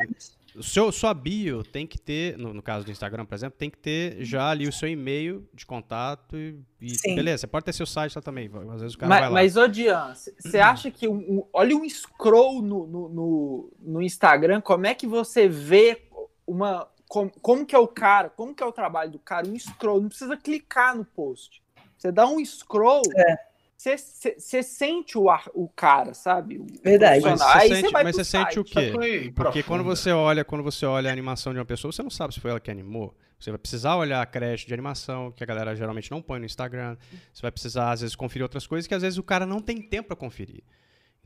O seu, sua bio tem que ter, no, no, caso do Instagram, por exemplo, tem que ter já ali o seu e-mail de contato e, e beleza, você pode ter seu site lá também. Às vezes o cara mas, vai lá. Mas, ô Dian, você acha que um, um, olha um scroll no, no, no, no, Instagram, como é que você vê uma. Como, como que é o cara, como que é o trabalho do cara? Um scroll, não precisa clicar no post. Você dá um scroll. É você sente o, ar, o cara, sabe? O Verdade. Mas você sente, mas você sente o quê? Porque quando você olha, quando você olha a animação de uma pessoa, você não sabe se foi ela que animou. Você vai precisar olhar a creche de animação, que a galera geralmente não põe no Instagram. Você vai precisar, às vezes, conferir outras coisas que às vezes o cara não tem tempo para conferir.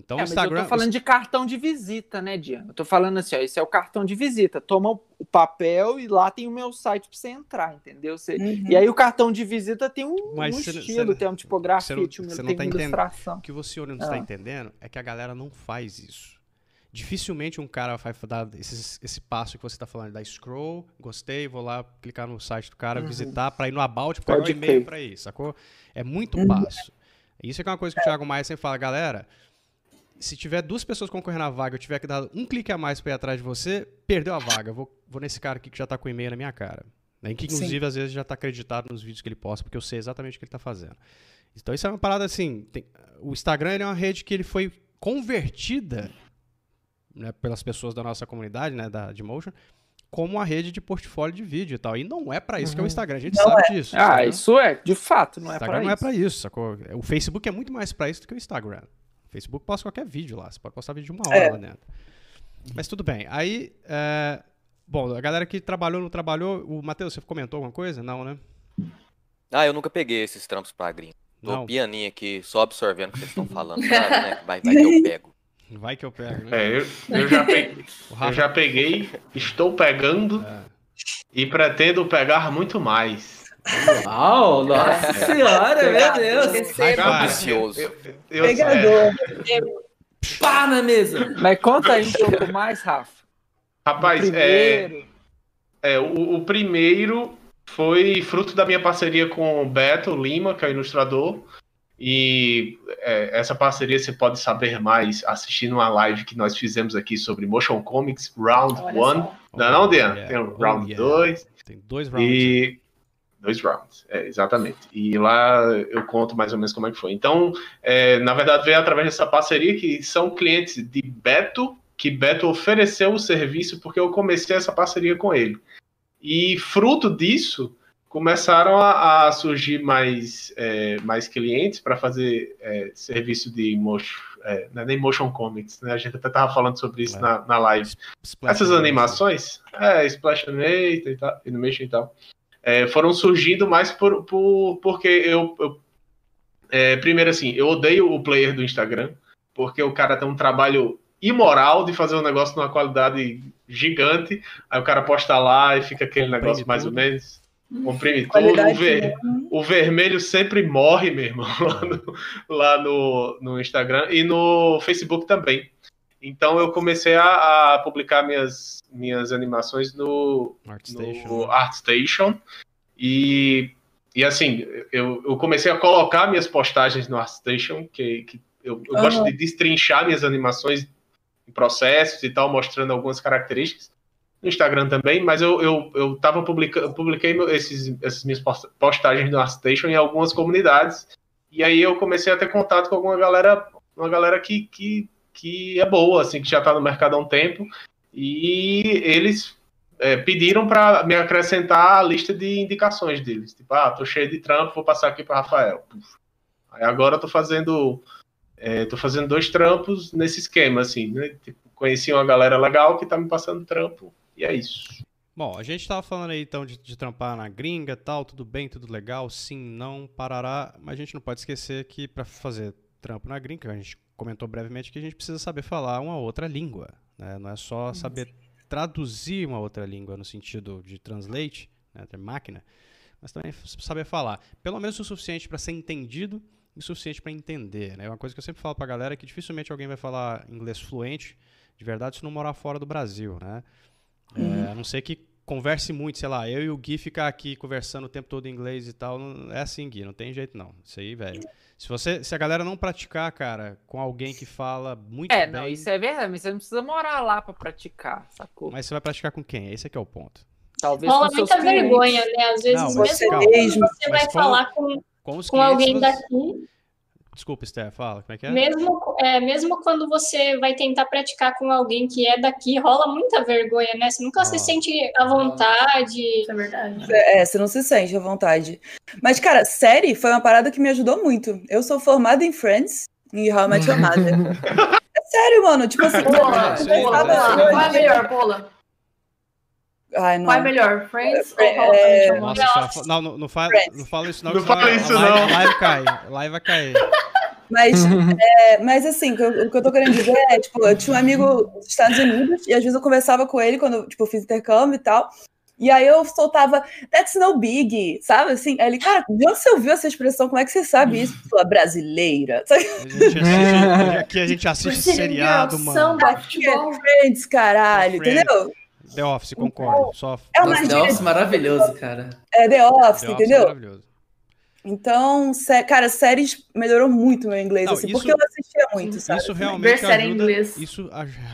Então, é, o Instagram. eu tô falando de cartão de visita, né, Diana? Eu tô falando assim, ó, esse é o cartão de visita. Toma o papel e lá tem o meu site pra você entrar, entendeu? Você... Uhum. E aí o cartão de visita tem um, um estilo, tem uma tipografia, não, você não tá ilustração. O que você não está ah. entendendo é que a galera não faz isso. Dificilmente um cara vai dar esse, esse passo que você está falando, da scroll, gostei, vou lá clicar no site do cara, uhum. visitar, para ir no about, pegar o e-mail para ir, sacou? É muito uhum. passo. Isso é, é uma coisa que o Thiago Maia sempre fala, galera, se tiver duas pessoas concorrendo à vaga, eu tiver que dar um clique a mais para ir atrás de você, perdeu a vaga. Vou, vou nesse cara aqui que já tá com o e-mail na minha cara. Né? Que, inclusive, Sim. às vezes já tá acreditado nos vídeos que ele posta, porque eu sei exatamente o que ele tá fazendo. Então, isso é uma parada assim. Tem, o Instagram é uma rede que ele foi convertida né, pelas pessoas da nossa comunidade, né, da Motion, como uma rede de portfólio de vídeo e tal. E não é para isso uhum. que é o uhum. Instagram, a gente não sabe é. disso. Ah, isso é, de fato, não é para isso. Instagram não é para isso, sacou? O Facebook é muito mais para isso do que o Instagram. Facebook posta qualquer vídeo lá. Você pode postar vídeo de uma hora é. lá dentro. Mas tudo bem. Aí, é... bom, a galera que trabalhou, não trabalhou. O Matheus, você comentou alguma coisa? Não, né? Ah, eu nunca peguei esses trampos pra gringo. Tô não. pianinho aqui, só observando o que vocês estão falando. né? vai, vai que eu pego. Vai que eu pego, né? É, eu, eu, já, peguei, eu já peguei, estou pegando é. e pretendo pegar muito mais. Uau, nossa senhora, meu Deus. Ambicioso. Pegador. Pá na mesa. Mas conta aí um pouco mais, Rafa. Rapaz, é, é o, o, primeiro foi fruto da minha parceria com o Beto Lima, que é o ilustrador. E é, essa parceria você pode saber mais assistindo uma live que nós fizemos aqui sobre Motion Comics Round 1. Não é não, Diana? Yeah. Tem o Round 2. Oh, yeah. Tem dois rounds. E Dois rounds, é, exatamente. E lá eu conto mais ou menos como é que foi. Então, é, na verdade, veio através dessa parceria que são clientes de Beto, que Beto ofereceu o serviço porque eu comecei essa parceria com ele. E fruto disso, começaram a, a surgir mais, é, mais clientes para fazer é, serviço de motion, é, não é nem motion comics, né? A gente até estava falando sobre isso é. na, na live. Splash Essas animações, é, Splash Animation e tal, Animation e tal é, foram surgindo mais por, por porque eu, eu é, primeiro assim, eu odeio o player do Instagram. porque o cara tem um trabalho imoral de fazer um negócio numa qualidade gigante, aí o cara posta lá e fica aquele Comprime negócio mais tudo. ou menos. Comprime tudo. O, ver, o, vermelho sempre morre mesmo lá, no, lá no, no Instagram e no Facebook também. Então eu comecei a, a, publicar minhas, minhas animações no ArtStation, no ArtStation e, e assim, eu, eu comecei a colocar minhas postagens no ArtStation, que, que eu, eu uhum. gosto de destrinchar minhas animações em processos e tal, mostrando algumas características. No Instagram também, mas eu, eu, eu tava publicando, publiquei esses, essas minhas postagens no ArtStation em algumas comunidades. E aí eu comecei a ter contato com alguma galera, uma galera que, que, que é boa, assim, que já está no mercado há um tempo. E eles é, pediram para me acrescentar a lista de indicações deles. Tipo, ah, tô cheio de trampo, vou passar aqui para Rafael. Aí agora eu tô fazendo é, tô fazendo dois trampos nesse esquema, assim, né? Tipo, conheci uma galera legal que tá me passando trampo, e é isso. Bom, a gente tava falando aí então de, de trampar na gringa tal, tudo bem, tudo legal, sim, não, parará, mas a gente não pode esquecer que para fazer trampo na gringa, a gente comentou brevemente que a gente precisa saber falar uma outra língua, né? Não é só saber traduzir uma outra língua no sentido de translate, né, máquina, mas também saber falar. Pelo menos o suficiente para ser entendido o suficiente para entender. Né? Uma coisa que eu sempre falo para a galera é que dificilmente alguém vai falar inglês fluente de verdade se não morar fora do Brasil. Né? Uhum. É, a não ser que converse muito, sei lá, eu e o Gui ficar aqui conversando o tempo todo em inglês e tal, não, é assim, Gui, não tem jeito não. Isso aí, velho. Se você, se a galera não praticar, cara, com alguém que fala muito é, bem... É, não, isso é verdade, mas você não precisa morar lá para praticar, sacou? Mas você vai praticar com quem? Esse aqui é o ponto. Talvez Rola muita vergonha, né? Às vezes não, mesmo, mesmo você vai falar com com, com alguém você... daqui. Desculpa, Esther, fala, como é que é? Mesmo, é? mesmo quando você vai tentar praticar com alguém que é daqui, rola muita vergonha, né? Você nunca oh. se sente à vontade. Isso é verdade. É, você não se sente à vontade. Mas, cara, série foi uma parada que me ajudou muito. Eu sou formada em Friends e How I Met Your Mother. *laughs* é sério, mano. Tipo assim, Bola, bola, qual é a melhor, Bola? Ai, não. Qual é melhor, Friends é, ou é... Nossa, não, não, não, fala, não fala isso não. Não fala isso live, não. Live cai, live vai cair. Mas, *laughs* é, mas assim, o que eu tô querendo dizer é, tipo, eu tinha um amigo dos Estados Unidos e às vezes eu conversava com ele quando, tipo, eu fiz intercâmbio e tal. E aí eu soltava, that's no big, sabe? Assim, aí ele, cara, de onde você ouviu essa expressão? Como é que você sabe isso? Sua brasileira. *laughs* A gente assiste, *laughs* aqui a gente assiste seriado, mano. Samba, futebol. Friends, caralho, Friends. entendeu? The Office, concordo. Só... É uma The Office maravilhoso, cara. É The Office, The Office entendeu? Maravilhoso. Então, cara, séries melhorou muito meu inglês, Não, assim, isso, porque eu assistia muito, sabe? Isso realmente ajuda, isso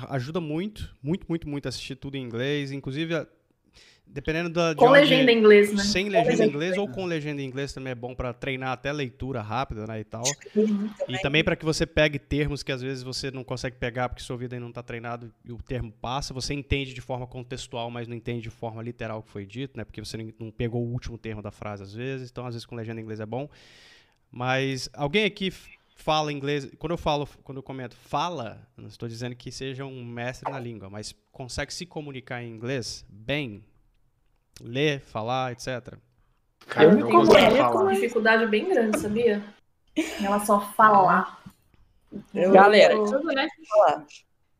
ajuda muito, muito, muito, muito assistir tudo em inglês. Inclusive, Dependendo da. De com onde, legenda em inglês, né? Sem legenda em inglês ou com legenda em inglês também é bom para treinar até leitura rápida, né? E tal. Uhum, e também para que você pegue termos que às vezes você não consegue pegar porque sua vida ainda não está treinado e o termo passa. Você entende de forma contextual, mas não entende de forma literal o que foi dito, né? Porque você não pegou o último termo da frase às vezes. Então, às vezes com legenda em inglês é bom. Mas alguém aqui fala inglês. Quando eu falo, quando eu comento fala, não estou dizendo que seja um mestre na língua, mas consegue se comunicar em inglês bem ler, falar, etc. Cara, eu me comunicaria com uma dificuldade bem grande, sabia? Em relação a falar. Eu, Galera, eu, tudo, né?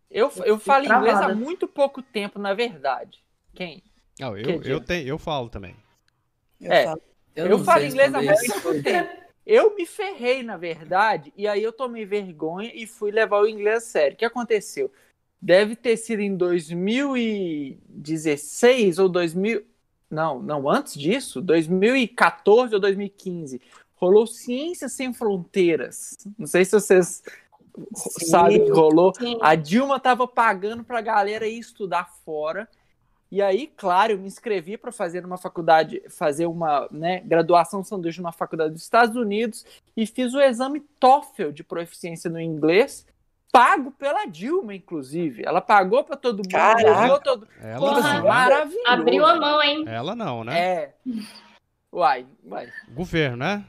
eu, eu falo inglês há muito pouco tempo, na verdade. Quem? Não, eu, eu, tenho, eu falo também. Eu é, falo, eu, eu falo inglês há muito pouco tempo. Eu me ferrei, na verdade, e aí eu tomei vergonha e fui levar o inglês a sério. O que aconteceu? Deve ter sido em 2016 ou 2000. Não, não, antes disso, 2014 ou 2015, rolou Ciências Sem Fronteiras. Não sei se vocês Sim. sabem que rolou. Sim. A Dilma estava pagando para a galera ir estudar fora. E aí, claro, eu me inscrevi para fazer uma faculdade, fazer uma né, graduação sanduíche numa faculdade dos Estados Unidos e fiz o exame TOEFL de proficiência no inglês pago pela Dilma, inclusive. Ela pagou para todo mundo, Caraca. todo. Ela Porra, maravilhoso. Abriu a mão, hein? Ela não, né? É. Uai, uai. Governo, né?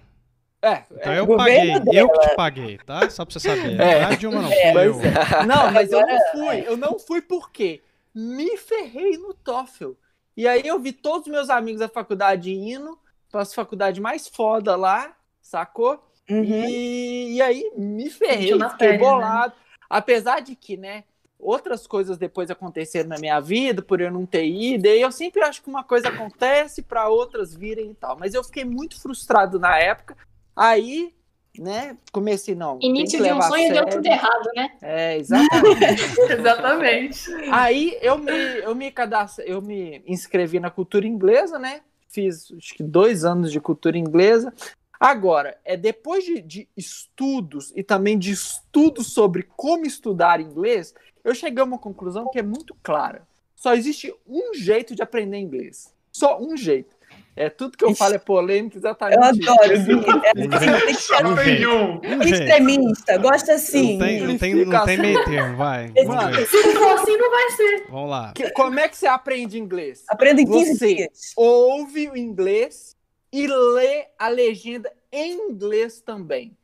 É, então é, eu paguei, dela. eu que te paguei, tá? Só pra você saber. É. A Dilma não é, eu. É. Não, mas eu não fui. Eu não fui porque me ferrei no TOEFL. E aí eu vi todos os meus amigos da faculdade indo para as faculdades mais foda lá, sacou? Uhum. E, e, aí me ferrei, fiquei né? bolado. Né? Apesar de que, né, outras coisas depois aconteceram na minha vida, por eu não ter ido, e eu sempre acho que uma coisa acontece para outras virem e tal. Mas eu fiquei muito frustrado na época. Aí né? Comecei, não. Início de um sonho deu tudo errado, né? É, exatamente. *laughs* exatamente. Aí eu me, eu me cadastrei, eu me inscrevi na cultura inglesa, né? Fiz acho que dois anos de cultura inglesa. Agora, é depois de, de estudos e também de estudos sobre como estudar inglês, eu cheguei a uma conclusão que é muito clara. Só existe um jeito de aprender inglês. Só um jeito. É, tudo que eu falo é polêmico, exatamente. Eu adoro, assim, *laughs* é, um, um extremista, gosta assim. Não tem, não tem, não tem meio termo, vai. Mano, se for assim, não vai ser. Vamos lá. Que, como é que você aprende inglês? Aprende em 15 você dias. ouve o inglês e lê a legenda em inglês também.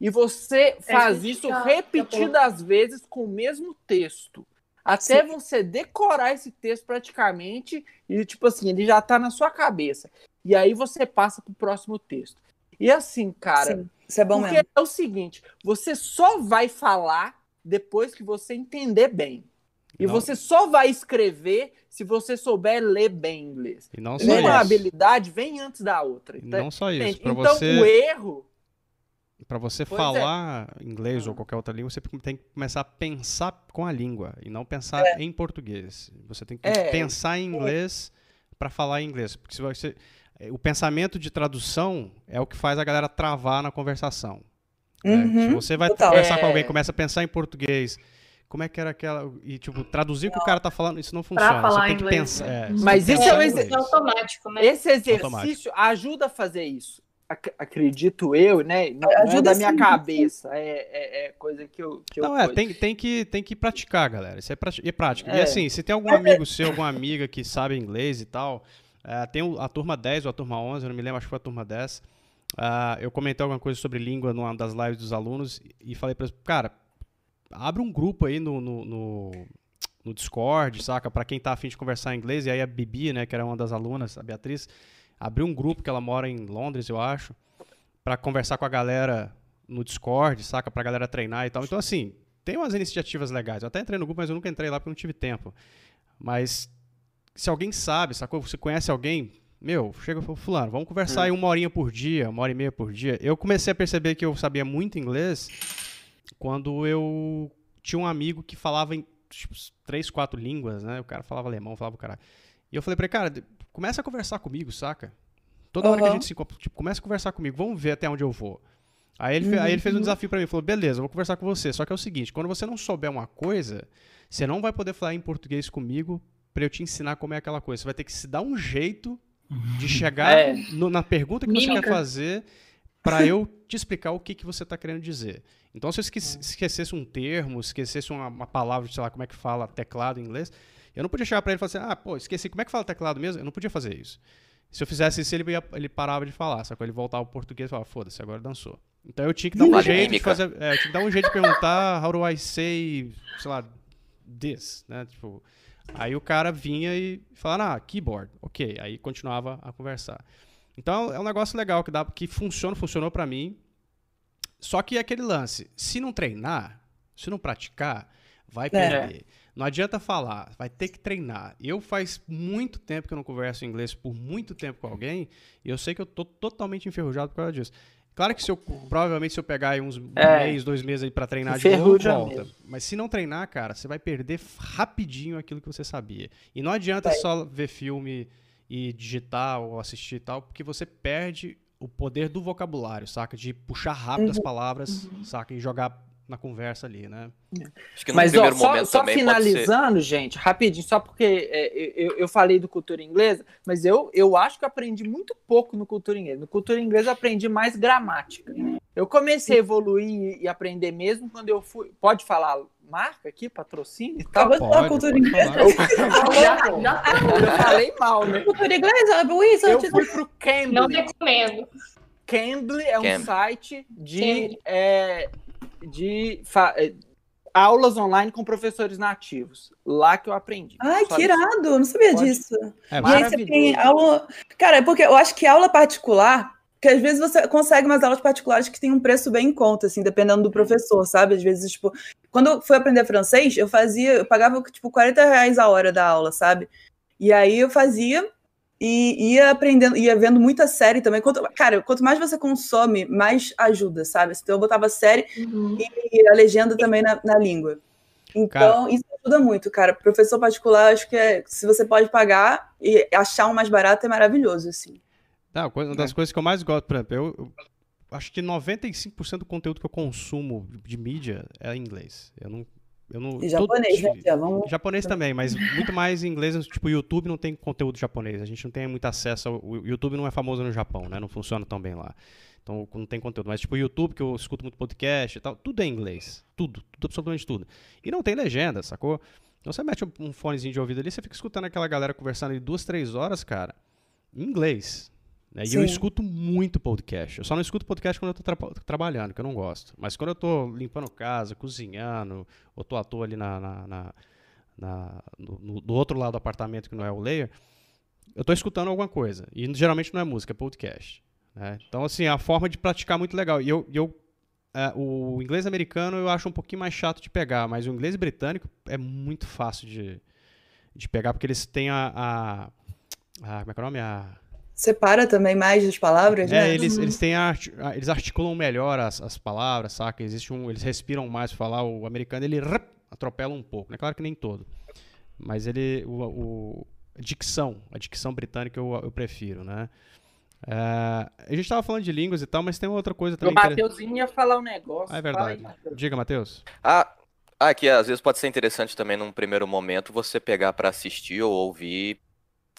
E você é faz isso tá, repetidas tá vezes com o mesmo texto. Até Sim. você decorar esse texto praticamente e, tipo assim, ele já tá na sua cabeça. E aí você passa pro próximo texto. E assim, cara. Sim, isso é bom porque mesmo. é o seguinte: você só vai falar depois que você entender bem. E não. você só vai escrever se você souber ler bem inglês. E não só Uma isso. habilidade vem antes da outra. Então, não só isso. Então, você... o erro para você pois falar é. inglês ou qualquer outra língua, você tem que começar a pensar com a língua e não pensar é. em português. Você tem que é. pensar em inglês para falar em inglês. Porque se você, é, o pensamento de tradução é o que faz a galera travar na conversação. Né? Uhum. Se você vai Total. conversar com alguém, é. começa a pensar em português, como é que era aquela. E, tipo, traduzir o que o cara tá falando, isso não funciona. Você tem que inglês, pensar. É, Mas isso é, um exercício automático, né? Esse exercício automático. ajuda a fazer isso acredito eu, né? Não, não é da minha cabeça, é, é, é, coisa que eu. Que não, eu é, tem, tem, que, tem que praticar, galera. Isso é, é prática. É. E assim, se tem algum amigo seu, alguma amiga que sabe inglês e tal, é, tem a turma 10 ou a turma 11, eu não me lembro, acho que foi a turma 10. Uh, ah, eu comentei alguma coisa sobre língua numa das lives dos alunos e falei para eles, cara, abre um grupo aí no, no, no, no Discord, saca? Para quem tá afim de conversar inglês. E aí a Bibi, né, que era uma das alunas, a Beatriz abriu um grupo que ela mora em Londres, eu acho, para conversar com a galera no Discord, saca? Pra galera treinar e tal. Então, assim, tem umas iniciativas legais. Eu até entrei no grupo, mas eu nunca entrei lá porque não tive tempo. Mas se alguém sabe, sacou? Você conhece alguém, meu, chega e fulano, vamos conversar hum. aí uma horinha por dia, uma hora e meia por dia. Eu comecei a perceber que eu sabia muito inglês quando eu tinha um amigo que falava em tipo, três, quatro línguas, né? O cara falava alemão, falava o cara. E eu falei pra ele, cara, começa a conversar comigo, saca? Toda uhum. hora que a gente se encontra, tipo, começa a conversar comigo, vamos ver até onde eu vou. Aí ele, uhum. aí ele fez um uhum. desafio para mim, falou, beleza, eu vou conversar com você, só que é o seguinte, quando você não souber uma coisa, você não vai poder falar em português comigo para eu te ensinar como é aquela coisa. Você vai ter que se dar um jeito de *laughs* chegar é. no, na pergunta que Mímica. você quer fazer para eu te explicar o que, que você está querendo dizer. Então, se eu esquecesse um termo, esquecesse uma, uma palavra, sei lá, como é que fala teclado em inglês, eu não podia chegar para ele e falar assim, ah, pô, esqueci, como é que fala teclado mesmo? Eu não podia fazer isso. Se eu fizesse isso, ele, ia, ele parava de falar, só que ele voltava ao português e falava, foda-se, agora dançou. Então eu tinha que dar um jeito de fazer, é, eu tinha que dar um jeito de perguntar, how do I say, sei lá, this, né? Tipo, aí o cara vinha e falava, ah, keyboard, ok. Aí continuava a conversar. Então é um negócio legal que dá, que funciona, funcionou para mim. Só que é aquele lance, se não treinar, se não praticar, vai é. perder. É. Não adianta falar, vai ter que treinar. Eu faz muito tempo que eu não converso inglês por muito tempo com alguém, e eu sei que eu tô totalmente enferrujado por causa disso. Claro que se eu provavelmente se eu pegar aí uns é, mês, dois meses aí para treinar de novo, volta. Mesmo. Mas se não treinar, cara, você vai perder rapidinho aquilo que você sabia. E não adianta só ver filme e digitar ou assistir e tal, porque você perde o poder do vocabulário, saca? De puxar rápido uhum. as palavras, uhum. saca? E jogar na conversa ali, né? Mas ó, só, só finalizando, gente, rapidinho, só porque é, eu, eu falei do cultura inglesa, mas eu, eu acho que aprendi muito pouco no cultura inglesa. No cultura inglesa eu aprendi mais gramática. Eu comecei a evoluir e aprender mesmo quando eu fui. Pode falar marca aqui, patrocínio e tal? Pode, pode, cultura inglesa. eu falei mal, né? Cultura inglesa, Luiz, eu fui pro Cambly. Não recomendo. Cambly é um Cambly. site de é, de é, aulas online com professores nativos. Lá que eu aprendi. Ai, que irado, não sabia Pode. disso. É, e aí você tem aula. Cara, é porque eu acho que aula particular Porque às vezes você consegue umas aulas particulares que tem um preço bem em conta, assim, dependendo do professor, sabe? Às vezes, tipo, quando eu fui aprender francês, eu fazia, eu pagava, tipo, 40 reais a hora da aula, sabe? E aí eu fazia e ia aprendendo, ia vendo muita série também. Quanto, cara, quanto mais você consome, mais ajuda, sabe? Então eu botava série uhum. e a legenda também na, na língua. Então, cara, isso ajuda muito, cara. Professor particular, acho que é, se você pode pagar e achar um mais barato, é maravilhoso, assim. Não, uma das é. coisas que eu mais gosto, por exemplo, eu, eu acho que 95% do conteúdo que eu consumo de mídia é em inglês. Eu não. Eu não e japonês, todo, né? Já vamos... Japonês também, mas muito mais em inglês. Tipo, o YouTube não tem conteúdo japonês. A gente não tem muito acesso. Ao, o YouTube não é famoso no Japão, né? Não funciona tão bem lá. Então não tem conteúdo. Mas, tipo, o YouTube, que eu escuto muito podcast e tal, tudo é em inglês. Tudo, tudo, absolutamente tudo. E não tem legenda, sacou? Então você mete um, fonezinho de ouvido ali, você fica escutando aquela galera conversando de duas, três horas, cara, em inglês. Né? E eu escuto muito podcast. Eu só não escuto podcast quando eu tô tra trabalhando, que eu não gosto. Mas quando eu tô limpando casa, cozinhando, ou tô à toa ali na, na, na, na no, do outro lado do apartamento, que não é o layer, eu tô escutando alguma coisa. E geralmente não é música, é podcast. Né? Então, assim, a forma de praticar é muito legal. E eu, eu é, o inglês americano eu acho um pouquinho mais chato de pegar, mas o inglês britânico é muito fácil de, de pegar, porque eles têm a, a, a como é que é o nome? A separa também mais as palavras, é, né? Eles, eles têm a, eles articulam melhor as, as palavras, saca? Existe um, eles respiram mais para falar. O americano ele rrr, atropela um pouco, né? Claro que nem todo, mas ele o, o a dicção, a dicção britânica eu, eu prefiro, né? É, a gente estava falando de línguas e tal, mas tem outra coisa também. O Mateuzinho ia falar um negócio. Ah, é verdade. Diga, Matheus. Ah, ah, que às vezes pode ser interessante também num primeiro momento você pegar para assistir ou ouvir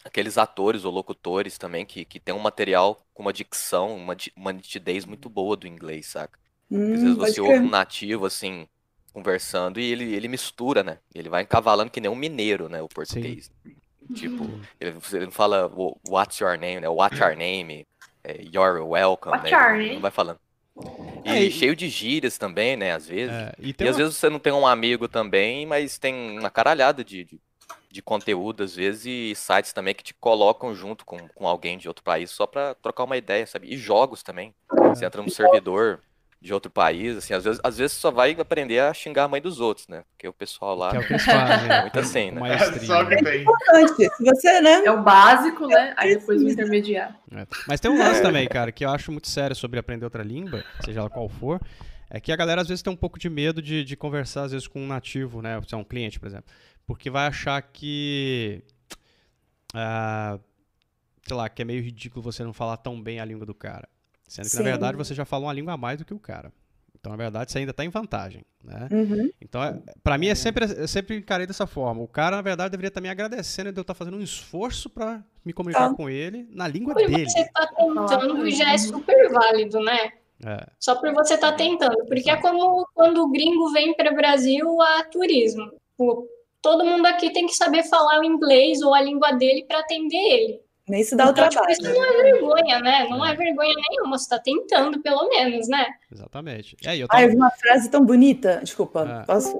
aqueles atores ou locutores também que, que tem um material com uma dicção, uma, uma nitidez muito boa do inglês, saca? Hum, Às vezes você ouve um nativo, assim, conversando e ele, ele mistura, né? Ele vai encavalando que nem um mineiro, né? O português. Sim. Tipo, ele, ele não fala what's your name, né? What's your name? É, you're welcome, What's né? Your name? Não vai falando. E é, cheio de gírias também, né? Às vezes. É, e, e às vezes você não tem um amigo também, mas tem uma caralhada de, de de conteúdo, às vezes, e sites também que te colocam junto com, com alguém de outro país só para trocar uma ideia, sabe? E jogos também. Você entra num servidor de outro país, assim, às vezes, às vezes só vai aprender a xingar a mãe dos outros, né? Porque o pessoal lá. Que é o que eles fazem, né? *laughs* Muito assim, né? É só que É importante. Se você, né? É o básico, né? Aí depois o intermediário. É. Mas tem um lance também, cara, que eu acho muito sério sobre aprender outra língua, seja ela qual for. É que a galera às vezes tem um pouco de medo de, de conversar, às vezes, com um nativo, né? Se é um cliente, por exemplo porque vai achar que. Uh, sei lá, que é meio ridículo você não falar tão bem a língua do cara. Sendo que, Sim. na verdade, você já fala uma língua a mais do que o cara. Então, na verdade, você ainda está em vantagem, né? Uhum. Então, é, para mim, é sempre, eu sempre encarei dessa forma. O cara, na verdade, deveria estar me agradecendo de eu estar fazendo um esforço para me comunicar ah. com ele na língua Por dele. você está tentando já é super válido, né? É. Só por você estar tá tentando. Porque é Exato. é como quando o gringo vem para o Brasil a turismo. Todo mundo aqui tem que saber falar o inglês ou a língua dele para atender ele. Nem se dá então, o tipo, trabalho. Tipo, isso não é vergonha, né? Não é vergonha nenhuma, você tá tentando, pelo menos, né? Exatamente. E aí, eu, tava... ah, eu vi uma frase tão bonita, desculpa, é. posso...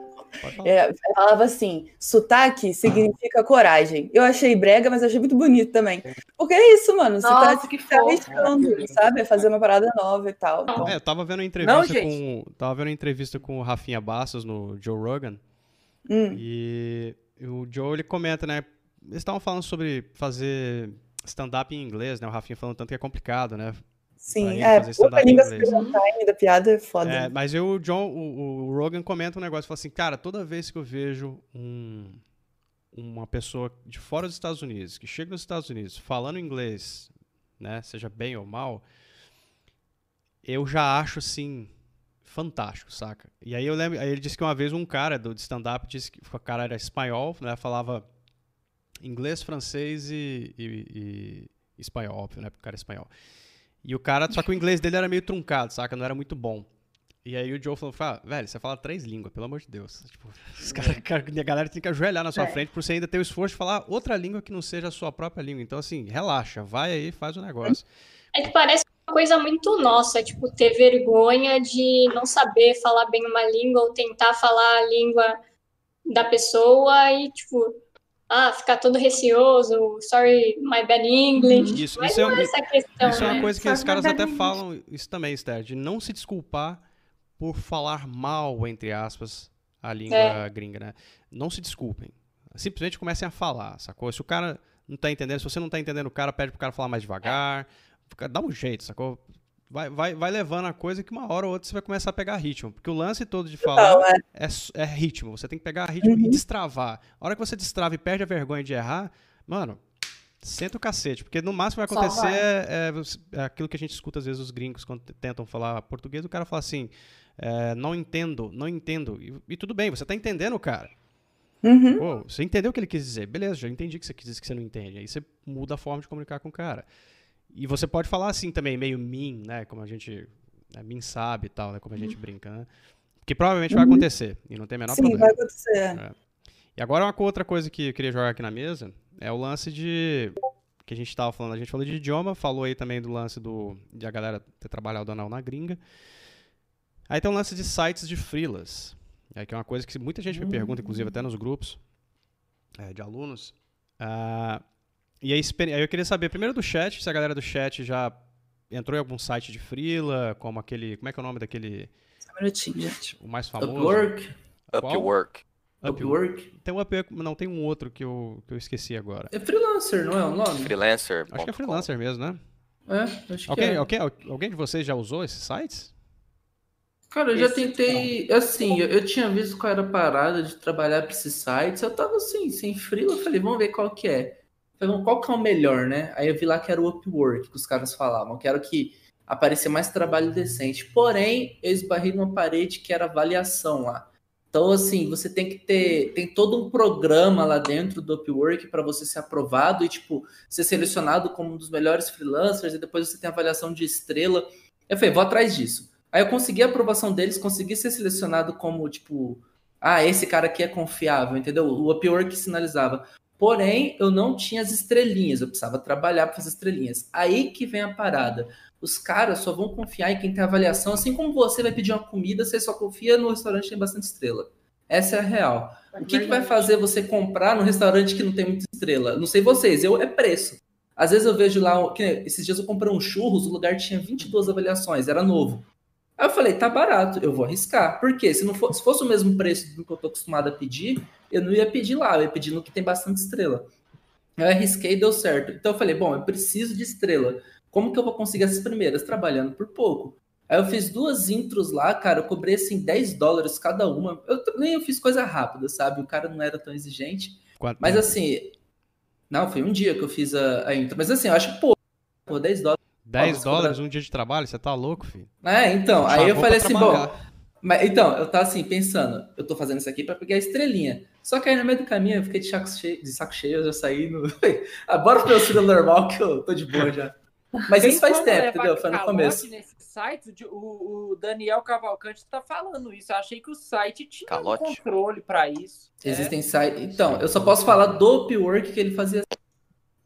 É, falava assim: sotaque significa coragem. Eu achei brega, mas achei muito bonito também. Porque é isso, mano. Nossa, sotaque que tá arriscando, sabe? É fazer uma parada nova e tal. Então... É, eu tava vendo entrevista Não, com. Tava vendo entrevista com o Rafinha Bastos no Joe Rogan. Hum. E o Joe ele comenta, né? Eles estavam falando sobre fazer stand-up em inglês, né? O Rafinha falando tanto que é complicado, né? Sim, é, pouca língua time da piada é foda. É, mas eu, o John, o, o, Rogan comenta um negócio, fala assim, cara, toda vez que eu vejo um, uma pessoa de fora dos Estados Unidos, que chega nos Estados Unidos falando inglês, né, seja bem ou mal, eu já acho assim, fantástico, saca? E aí eu lembro, aí ele disse que uma vez um cara do stand-up disse que o cara era espanhol, né? Falava inglês, francês e, e, e espanhol, óbvio, né? Porque o cara é espanhol. E o cara, só que o inglês dele era meio truncado, saca? Não era muito bom. E aí o Joe falou, ah, velho, você fala três línguas, pelo amor de Deus. Tipo, os cara, a galera tem que ajoelhar na sua é. frente por você ainda ter o esforço de falar outra língua que não seja a sua própria língua. Então, assim, relaxa, vai aí, faz o negócio. É que parece coisa muito nossa, tipo, ter vergonha de não saber falar bem uma língua ou tentar falar a língua da pessoa e, tipo, ah, ficar todo receoso, sorry, my bad English. Isso, Mas isso, é, é, essa questão, isso né? é uma coisa que sorry, os caras até English. falam, isso também, Esther, de não se desculpar por falar mal, entre aspas, a língua é. gringa, né? Não se desculpem. Simplesmente comecem a falar, sacou? Se o cara não tá entendendo, se você não tá entendendo o cara, pede pro cara falar mais devagar. Dá um jeito, sacou? Vai, vai, vai levando a coisa que uma hora ou outra você vai começar a pegar ritmo. Porque o lance todo de falar não, é. É, é. ritmo. Você tem que pegar ritmo uhum. e destravar. A hora que você destrava e perde a vergonha de errar, mano, senta o cacete. Porque no máximo vai acontecer é, é, é, aquilo que a gente escuta às vezes os gringos quando tentam falar português. O cara fala assim: é, não entendo, não entendo. E, e, tudo bem, você tá entendendo o cara. Uhum. Pô, você entendeu o que ele quis dizer. Beleza, já entendi que você quis dizer que você não entende. Aí você muda a forma de comunicar com o cara. E você pode falar assim também, meio min, né? Como a gente. Né, min sabe e tal, né? Como a gente uhum. brinca, né? Que provavelmente vai uhum. acontecer. E não tem a menor Sim, problema. Sim, vai acontecer. É. E agora uma outra coisa que eu queria jogar aqui na mesa é o lance de. Que a gente estava falando, a gente falou de idioma, falou aí também do lance do, de a galera ter trabalhado não na gringa. Aí tem o lance de sites de freelas. É, que é uma coisa que muita gente me pergunta, inclusive até nos grupos é, de alunos. Uh, e aí, aí eu queria saber, primeiro do chat, se a galera do chat já entrou em algum site de freela, como aquele. Como é que é o nome daquele. Só um minutinho, gente. O mais famoso. Upwork. Upwork. Upwork. Tem um Upwork, não, tem um outro que eu, que eu esqueci agora. É freelancer, não é o nome? Freelancer. Acho que é freelancer mesmo, né? É, acho alguém, que é. Alguém, alguém de vocês já usou esses sites? Cara, eu já tentei, assim, eu, eu, tinha visto qual era a parada de trabalhar para esses sites, eu tava assim, sem frio, eu falei, vamos ver qual que é. Falei, qual que é o melhor, né? Aí eu vi lá que era o Upwork, que os caras falavam, que era o que aparecia mais trabalho decente. Porém, eu esbarrei numa parede que era avaliação lá. Então, assim, você tem que ter. Tem todo um programa lá dentro do Upwork para você ser aprovado e, tipo, ser selecionado como um dos melhores freelancers, e depois você tem avaliação de estrela. Eu falei, vou atrás disso. Aí eu consegui a aprovação deles, consegui ser selecionado como, tipo, ah, esse cara aqui é confiável, entendeu? O Upwork sinalizava. Porém, eu não tinha as estrelinhas, eu precisava trabalhar para fazer estrelinhas. Aí que vem a parada. Os caras só vão confiar em quem tem avaliação, assim como você vai pedir uma comida, você só confia no restaurante que tem bastante estrela. Essa é a real. O que, que vai fazer você comprar no restaurante que não tem muita estrela? Não sei vocês, eu é preço. Às vezes eu vejo lá, que, esses dias eu comprei um churros, o lugar tinha 22 avaliações, era novo. Aí eu falei, tá barato, eu vou arriscar. Por quê? Se, não for, se fosse o mesmo preço do que eu tô acostumado a pedir, eu não ia pedir lá, eu ia pedir no que tem bastante estrela. Eu arrisquei e deu certo. Então eu falei, bom, eu preciso de estrela. Como que eu vou conseguir essas primeiras? Trabalhando por pouco. Aí eu fiz duas intros lá, cara, eu cobrei assim 10 dólares cada uma. Eu nem eu fiz coisa rápida, sabe? O cara não era tão exigente. Quanto mas assim, não, foi um dia que eu fiz a, a intro. Mas assim, eu acho pouco. Pô, 10 dólares 10 dólares um dia de trabalho? Você tá louco, filho? É, então. aí eu falei assim, bom. Mas, então, eu tava assim, pensando, eu tô fazendo isso aqui para pegar a estrelinha. Só que aí no meio do caminho eu fiquei de saco cheio, de saco cheio eu já saí no. ah, *laughs* bora pro meu estilo normal que eu tô de boa já. Mas isso faz tempo, entendeu? Foi no começo. Nesse site, o, Daniel Cavalcante tá falando isso. Eu achei que o site tinha Calote. um controle para isso. Existem é. sites. Então, eu só posso falar do Upwork que ele fazia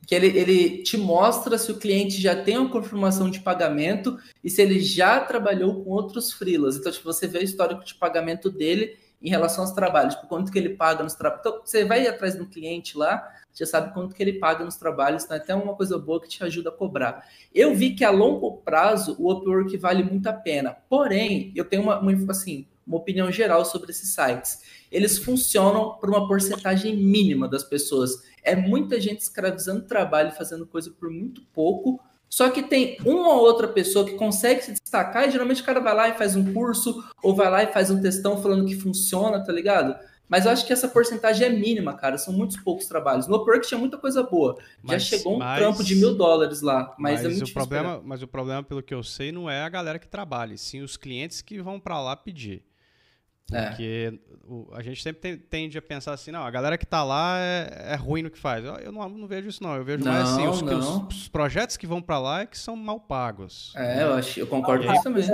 que ele, ele te mostra se o cliente já tem uma confirmação de pagamento e se ele já trabalhou com outros freelas. Então, tipo, você vê o histórico de pagamento dele em relação aos trabalhos, tipo, quanto que ele paga nos trabalhos. Então, você vai atrás do cliente lá, já sabe quanto que ele paga nos trabalhos, então é até uma coisa boa que te ajuda a cobrar. Eu vi que a longo prazo o Upwork vale muito a pena, porém, eu tenho uma, uma assim, uma opinião geral sobre esses sites. Eles funcionam por uma porcentagem mínima das pessoas é muita gente escravizando trabalho, fazendo coisa por muito pouco. Só que tem uma ou outra pessoa que consegue se destacar e geralmente o cara vai lá e faz um curso ou vai lá e faz um textão falando que funciona, tá ligado? Mas eu acho que essa porcentagem é mínima, cara. São muitos poucos trabalhos. No Upwork tinha muita coisa boa. Mas, Já chegou um mas, trampo de mil dólares lá, mas, mas é muito o problema, Mas o problema, pelo que eu sei, não é a galera que trabalha, sim os clientes que vão para lá pedir. É. Porque é. o, a gente sempre tem, tende a pensar assim, não, a galera que está lá é, é, ruim no que faz. Eu, eu não, não, vejo isso, não. Eu vejo não, mais assim, os, os, os, projetos que vão para lá é que são mal pagos. É, eu, acho, eu concordo com isso também.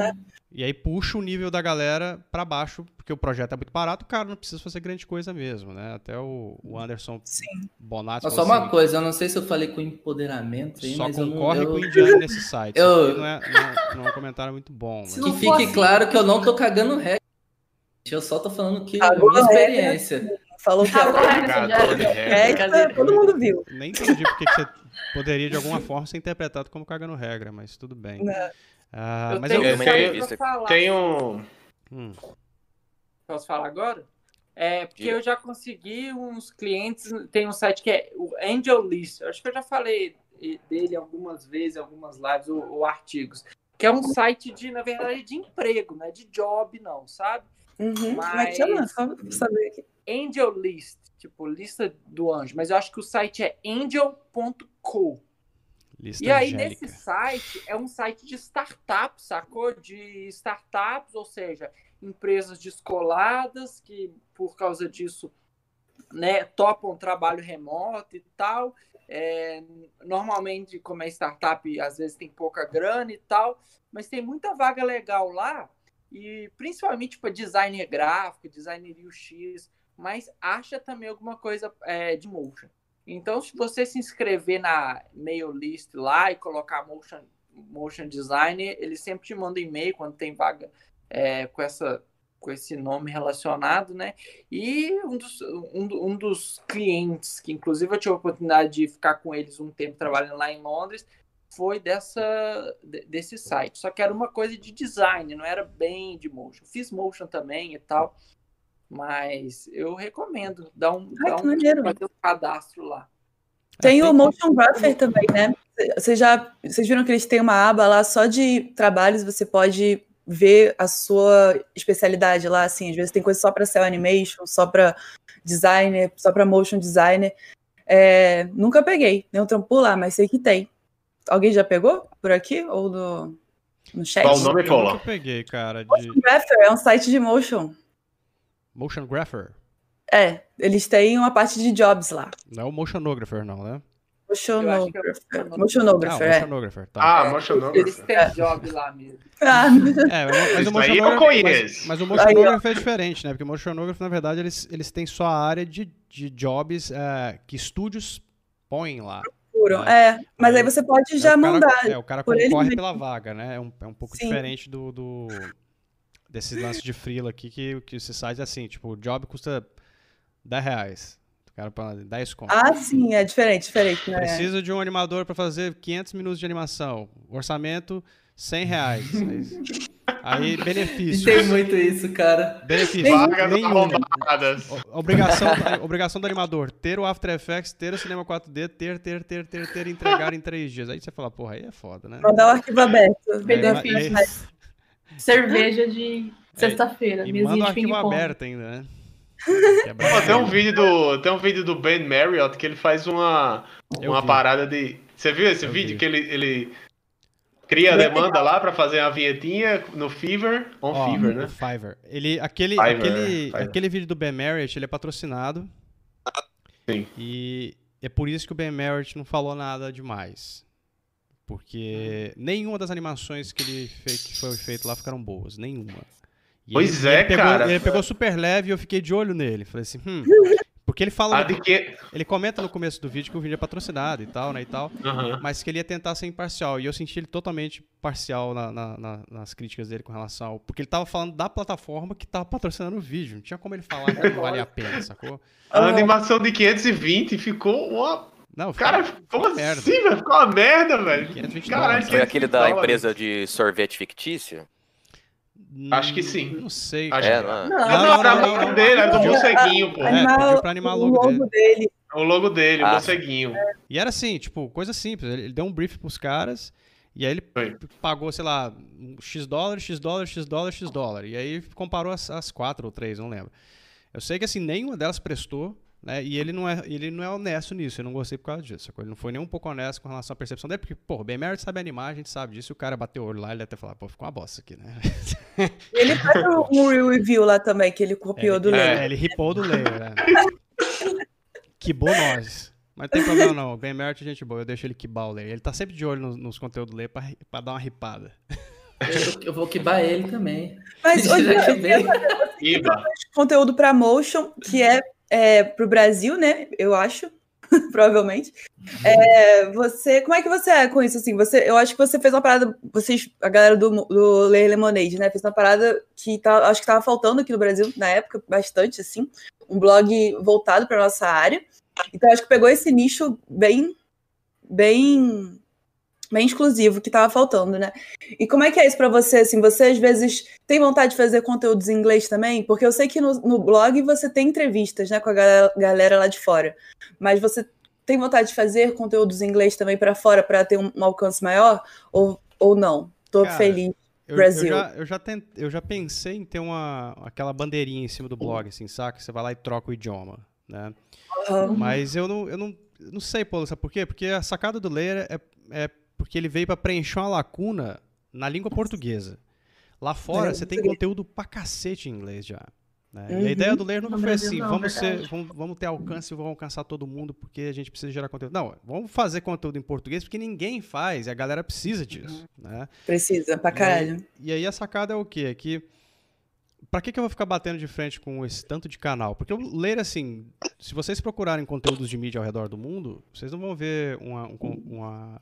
E aí puxa o nível da galera para baixo, porque o projeto é muito barato, o cara não precisa fazer grande coisa mesmo, né? Até o, o Anderson Sim. Bonatti. Só uma assim, coisa, eu não sei se eu falei com empoderamento aí, Só mas concorre eu com o Indiano nesse site. *laughs* Eu... Não, é, não, não, é um comentário muito bom. Mas... Que fique claro que eu não tô cagando regra eu só tô falando que Agora, é minha experiência. falou que é, é, todo mundo viu. Nem entendi porque que você poderia de alguma forma ser interpretado como cagando regra, mas tudo bem. Ah, eu mas tenho, eu, tenho... Hum. Posso falar agora? É, porque eu já consegui uns clientes, tem um site que é o Angel List, acho que eu já falei dele algumas vezes, algumas lives ou, ou, artigos, que é um site de, na verdade, de emprego, não é de job não, sabe? Uhum. Mas... Chama? Só saber aqui. Angel List, tipo, lista do anjo, mas eu acho que o site é angel.co. Lista e aí, angélica. nesse site, é um site de startups, sacou? De startups, ou seja, empresas descoladas que, por causa disso, né, topam trabalho remoto e tal. É, normalmente, como é startup, às vezes tem pouca grana e tal, mas tem muita vaga legal lá, e principalmente para designer gráfico, designer UX, mas acha também alguma coisa é, de motion. Então, se você se inscrever na mail list lá e colocar motion, motion designer, eles sempre te mandam e-mail quando tem vaga é, com essa com esse nome relacionado, né? E um dos, um, um, dos clientes, que inclusive eu tive a oportunidade de ficar com eles um tempo trabalhando lá em Londres, foi dessa desse site. Só que era uma coisa de design, não era bem de motion. Fiz motion também e tal, mas eu recomendo dar um, Ai, dar um, fazer um cadastro lá. Tem o Motion Grapher também, né? Vocês já vocês viram que eles têm uma aba lá só de trabalhos, você pode ver a sua especialidade lá, assim, às vezes tem coisa só para cel animation, só para designer, só para motion designer. É, nunca peguei nenhum trampo lá, mas sei que tem. Alguém já pegou por aqui ou no, no chat? Qual o nome, Paula? Eu peguei, cara. De... Motion Grapher é um site de motion. Motion Grapher? É, eles têm uma parte de jobs lá. Não é o Motionographer, não, né? Motionographer. Motionographer, é. Motionographer, tá. Ah, Motionographer. Eles têm job lá mesmo. *laughs* Ah. É, mas o Motionographer, mas, mas, o Motionographer é diferente, né? Porque o Motionographer, na verdade, eles, eles têm só a área de, de jobs é, que estúdios põem lá. Né? É, mas aí, aí você pode já é, mandar. É, o cara concorre pela vaga, né? É um, é um pouco Sim. diferente do, do desses lances de freela aqui, que, que esse site é assim, tipo, o job custa 10 reais. O cara para 10 conto. Ah, sim, é diferente, diferente. Né? Precisa de um animador para fazer 500 minutos de animação. Orçamento, 100 reais. *laughs* Aí, benefício. *laughs* Tem muito isso, cara. Benefício. Vagas arrombadas. Obrigação, obrigação do animador. Ter o After Effects, ter o Cinema 4D, ter, ter, ter, ter, ter, entregar em 3 dias. Aí você fala, porra, aí é foda, né? Mandar o arquivo aberto. Benefício. É, Cerveja de sexta-feira. E manda o arquivo aberto ainda, né? *laughs* É tem um vídeo do tem um vídeo do Ben Marriott que ele faz uma uma parada de você viu esse eu vídeo vi. que ele, ele cria a demanda lá para fazer uma vinhetinha no Fever, on Fever, né? Fiverr. Ele aquele Fiverr, aquele Fiverr. aquele vídeo do Ben Marriott, ele é patrocinado. Sim. E é por isso que o Ben Marriott não falou nada demais. Porque nenhuma das animações que ele fez, que foi feito lá ficaram boas, nenhuma. E pois ele, é, ele pegou, cara. Ele pegou super leve e eu fiquei de olho nele. Falei assim, hum. *laughs* Porque ele fala. que... Ele comenta no começo do vídeo que o vídeo é patrocinado e tal, né? E tal. Uhum. Mas que ele ia tentar ser imparcial. E eu senti ele totalmente parcial na, na, na, nas críticas dele com relação ao. Porque ele tava falando da plataforma que tava patrocinando o vídeo. Não tinha como ele falar que não valia a pena, sacou? A animação de 520 ficou uma não, cara, como assim, merda. velho? Ficou uma merda, velho. Caralho, Foi aquele da empresa de sorvete fictício? Acho que sim. Não sei. Acho é, que... não. Não, não, não, não, dele, era do morceguinho, pô. É, pediu pra animar o logo, dele. O logo dele, o ah, morceguinho. E era assim, tipo, coisa simples. Ele deu um brief pros caras. E aí ele Foi. pagou, sei lá, X dólar, X dólar, X dólar, X dólar. E aí comparou as, as quatro ou três, não lembro. Eu sei que assim, nenhuma delas prestou. Né? E ele não, é, ele não é honesto nisso, eu não gostei por causa disso. Ele não foi nem um pouco honesto com relação à percepção dele, porque, pô, o Ben Merritt sabe animar, a gente sabe disso, e o cara bateu o olho lá, ele deve ter falado, pô, ficou uma bosta aqui, né? Ele faz *laughs* um review lá também, que ele copiou é, do Leia. É, ele ripou do Leia, né? que bom nós. Mas não tem problema não, o Ben Merritt é gente boa, eu deixo ele quibar o Leia. Ele tá sempre de olho nos, nos conteúdos do Leia pra, pra dar uma ripada. Eu, eu vou quibar ele também. Mas *laughs* hoje eu conteúdo pra Motion, que é é, para o Brasil, né? Eu acho. *laughs* provavelmente. É, você, como é que você é com isso, assim? Você, eu acho que você fez uma parada, vocês, a galera do, do Lemonade, né? Fez uma parada que tá, acho que tava faltando aqui no Brasil, na época, bastante, assim. Um blog voltado para nossa área. Então, acho que pegou esse nicho bem, bem bem exclusivo que estava faltando, né? E como é que é isso para você? Assim, você às vezes tem vontade de fazer conteúdos em inglês também? Porque eu sei que no, no blog você tem entrevistas, né, com a galera, galera, lá de fora, mas você tem vontade de fazer conteúdos em inglês também para fora para ter um, um, alcance maior ou, ou não? Tô Cara, feliz. Eu, Brasil. Eu já, eu, já tent, eu já pensei em ter uma, aquela bandeirinha em cima do blog, assim, saca? Você vai lá e troca o idioma, né? Uhum. Mas eu não, eu não, não sei, Paulo, sabe por quê? Porque a sacada do Layer é, é porque ele veio para preencher uma lacuna na língua portuguesa. Lá fora, é, você tem conteúdo pra cacete em inglês já. Né? Uhum. E a uhum. ideia do Ler nunca foi assim, não, vamos, ser, vamos, vamos, ter alcance e vamos alcançar todo mundo porque a gente precisa gerar conteúdo. Não, vamos fazer conteúdo em português porque ninguém faz e a galera precisa disso. Uhum. Né? Precisa, pra caralho. E, e, aí a sacada é o quê? É que pra que, que eu vou ficar batendo de frente com esse tanto de canal? Porque o Ler, assim, se vocês procurarem conteúdos de mídia ao redor do mundo, vocês não vão ver uma, uma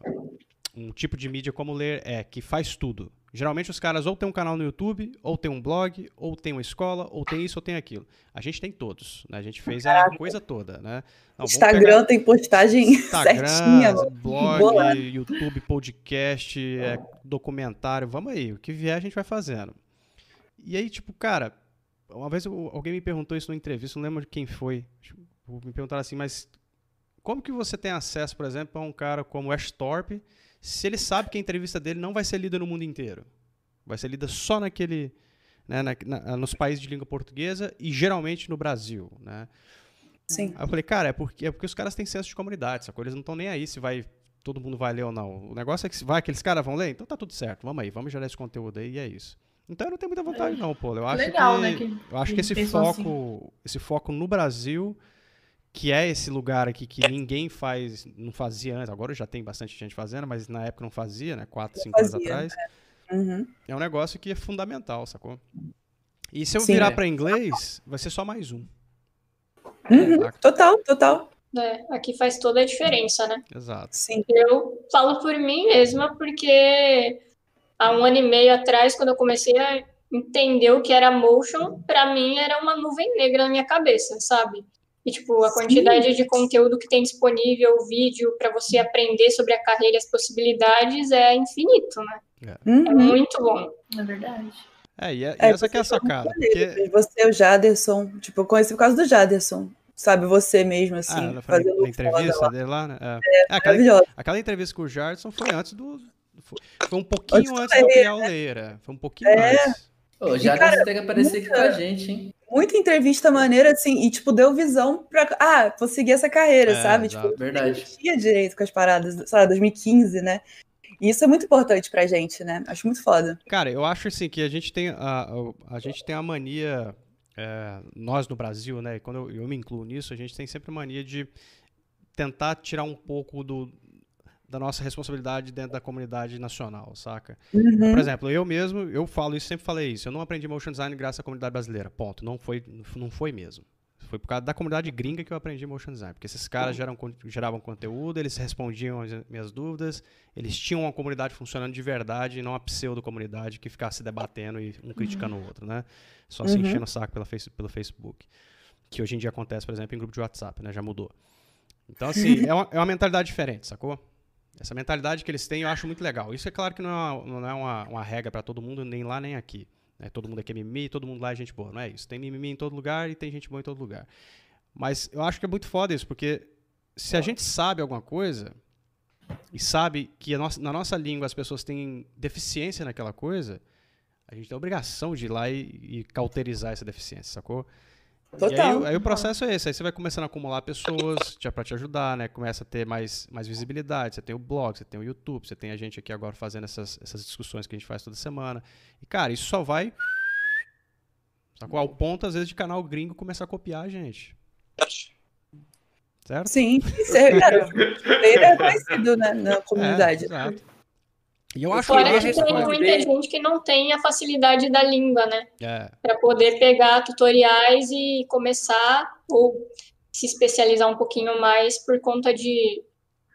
um tipo de mídia como ler é, que faz tudo. Geralmente os caras ou tem um canal no YouTube, ou tem um blog, ou tem uma escola, ou tem isso ou tem aquilo. A gente tem todos, né? A gente fez a coisa toda, né? Não, Instagram tem postagem *laughs* Instagram, certinha. blog, YouTube, podcast, é, documentário, vamos aí, o que vier a gente vai fazendo. E aí, tipo, cara, uma vez alguém me perguntou isso numa entrevista, não lembro de quem foi. Me perguntaram assim, mas como que você tem acesso, por exemplo, a um cara como Ash se ele sabe que a entrevista dele não vai ser lida no mundo inteiro. Vai ser lida só naquele. Né, na, na, nos países de língua portuguesa e geralmente no Brasil. Né? Sim. Aí eu falei, cara, é porque, é porque os caras têm senso de comunidade, sacou? Eles não estão nem aí se vai. Todo mundo vai ler ou não. O negócio é que vai, aqueles caras vão ler, então tá tudo certo, vamos aí, vamos gerar esse conteúdo aí e é isso. Então eu não tenho muita vontade, não, pô. Eu acho Legal, que, né? Que, eu acho que, que esse foco, assim. esse foco no Brasil que é esse lugar aqui que ninguém faz, não fazia antes, agora já tem bastante gente fazendo, mas na época não fazia, né? Quatro, cinco fazia, anos atrás. É. Uhum. é um negócio que é fundamental, sacou? E se eu Sim, virar é. para inglês, vai ser só mais um. Uhum. Total, total. É, aqui faz toda a diferença, né? Exato. Sim. Eu falo por mim mesma, porque há um ano e meio atrás, quando eu comecei a entender o que era motion, para mim era uma nuvem negra na minha cabeça, sabe? E, tipo, a quantidade Sim. de conteúdo que tem disponível, vídeo, para você aprender sobre a carreira e as possibilidades é infinito, né? É, uhum. é muito bom. É verdade. É, e, é, e é, essa que é a sacada. Porque... Você, o Jaderson, tipo, eu conheci por causa do Jaderson. Sabe, você mesmo, assim. Ah, fazendo a entrevista dele lá, né? É, aquela, aquela entrevista com o Jaderson foi antes do. Foi, um pouquinho antes, antes do criar o Leira. Foi um pouquinho é. antes. Ô, já cara, tem que aparecer muita, aqui com a gente, hein? Muita entrevista maneira, assim, e, tipo, deu visão pra. Ah, vou seguir essa carreira, é, sabe? Tipo, verdade. Não tinha direito com as paradas, sabe, 2015, né? E isso é muito importante pra gente, né? Acho muito foda. Cara, eu acho, assim, que a gente tem a, a, a gente tem a mania. É, nós no Brasil, né? Quando eu, eu me incluo nisso, a gente tem sempre a mania de tentar tirar um pouco do, da nossa responsabilidade dentro da comunidade nacional, saca? Uhum. Por exemplo, eu mesmo, eu falo isso, sempre falei isso. Eu não aprendi motion design graças à comunidade brasileira. Ponto. Não foi, não foi mesmo. Foi por causa da comunidade gringa que eu aprendi motion design. Porque esses caras geram, geravam conteúdo, eles respondiam as minhas dúvidas, eles tinham uma comunidade funcionando de verdade e não uma pseudo-comunidade que ficasse debatendo e um criticando o outro, né? Só se uhum. enchendo o saco pela face, pelo Facebook. Que hoje em dia acontece, por exemplo, em grupo de WhatsApp, né? Já mudou. Então, assim, *laughs* é uma, é uma mentalidade diferente, sacou? Essa mentalidade que eles têm eu acho muito legal. Isso é claro que não é uma, não é uma, uma regra para todo mundo, nem lá nem aqui. Né? Todo mundo aqui é mimimi, todo mundo lá é gente boa. Não é isso. Tem mimimi em todo lugar e tem gente boa em todo lugar. Mas eu acho que é muito foda isso, porque se a gente sabe alguma coisa e sabe que nossa, na nossa língua as pessoas têm deficiência naquela coisa, a gente tem a obrigação de ir lá e, e cauterizar essa deficiência, sacou? Total. Aí, aí, o processo é esse, aí você vai começando a acumular pessoas *clears throat* para te ajudar, né? Começa a ter mais, mais visibilidade. Você tem o blog, você tem o YouTube, você tem a gente aqui agora fazendo essas, essas discussões que a gente faz toda semana. E, cara, isso só vai. Sacou? Ao ponto, às vezes, de canal gringo começar a copiar a gente. Certo? Sim, isso é, cara, *laughs* ele é conhecido né, na comunidade. É, exato. E eu acho Fora que tem muita gente que não tem a facilidade da língua, né? É. Para poder pegar tutoriais e começar, ou se especializar um pouquinho mais por conta de,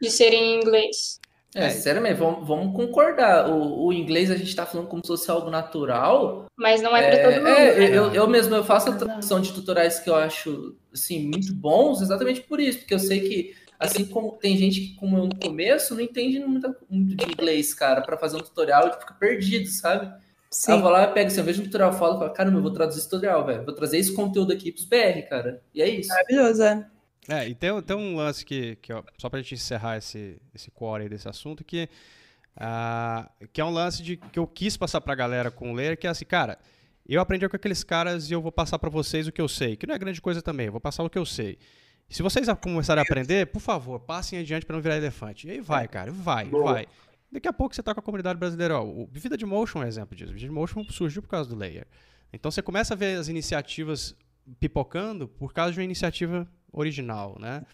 de ser em inglês. É, sinceramente, vamos, vamos concordar. O, o, inglês a gente está falando como se fosse algo natural. Mas não é para é, todo mundo. É, né? eu, eu mesmo eu faço a tradução de tutoriais que eu acho assim, muito bons exatamente por isso, porque eu sei que, assim como tem gente que, como eu no começo, não entende muito, muito de inglês, cara, para fazer um tutorial e fica perdido, sabe? Sim. eu vou lá, pego, assim, eu vejo um tutorial, falo, falo, caramba, eu vou traduzir esse tutorial, velho. Vou trazer esse conteúdo aqui pros BR, cara. E é isso. Maravilhoso, é. É, e tem, tem um lance que, que ó, só pra gente encerrar esse, esse core aí desse assunto, que, uh, que é um lance de, que eu quis passar pra galera com o Ler, que é assim, cara, eu aprendi com aqueles caras e eu vou passar para vocês o que eu sei, que não é grande coisa também, eu vou passar o que eu sei. Se vocês começarem a aprender, por favor, passem adiante para não virar elefante. E aí vai, cara, vai, Boa. vai. Daqui a pouco você tá com a comunidade brasileira. Ó, o Vida de Motion é um exemplo disso. O Vida de Motion surgiu por causa do Layer. Então você começa a ver as iniciativas pipocando por causa de uma iniciativa original, né?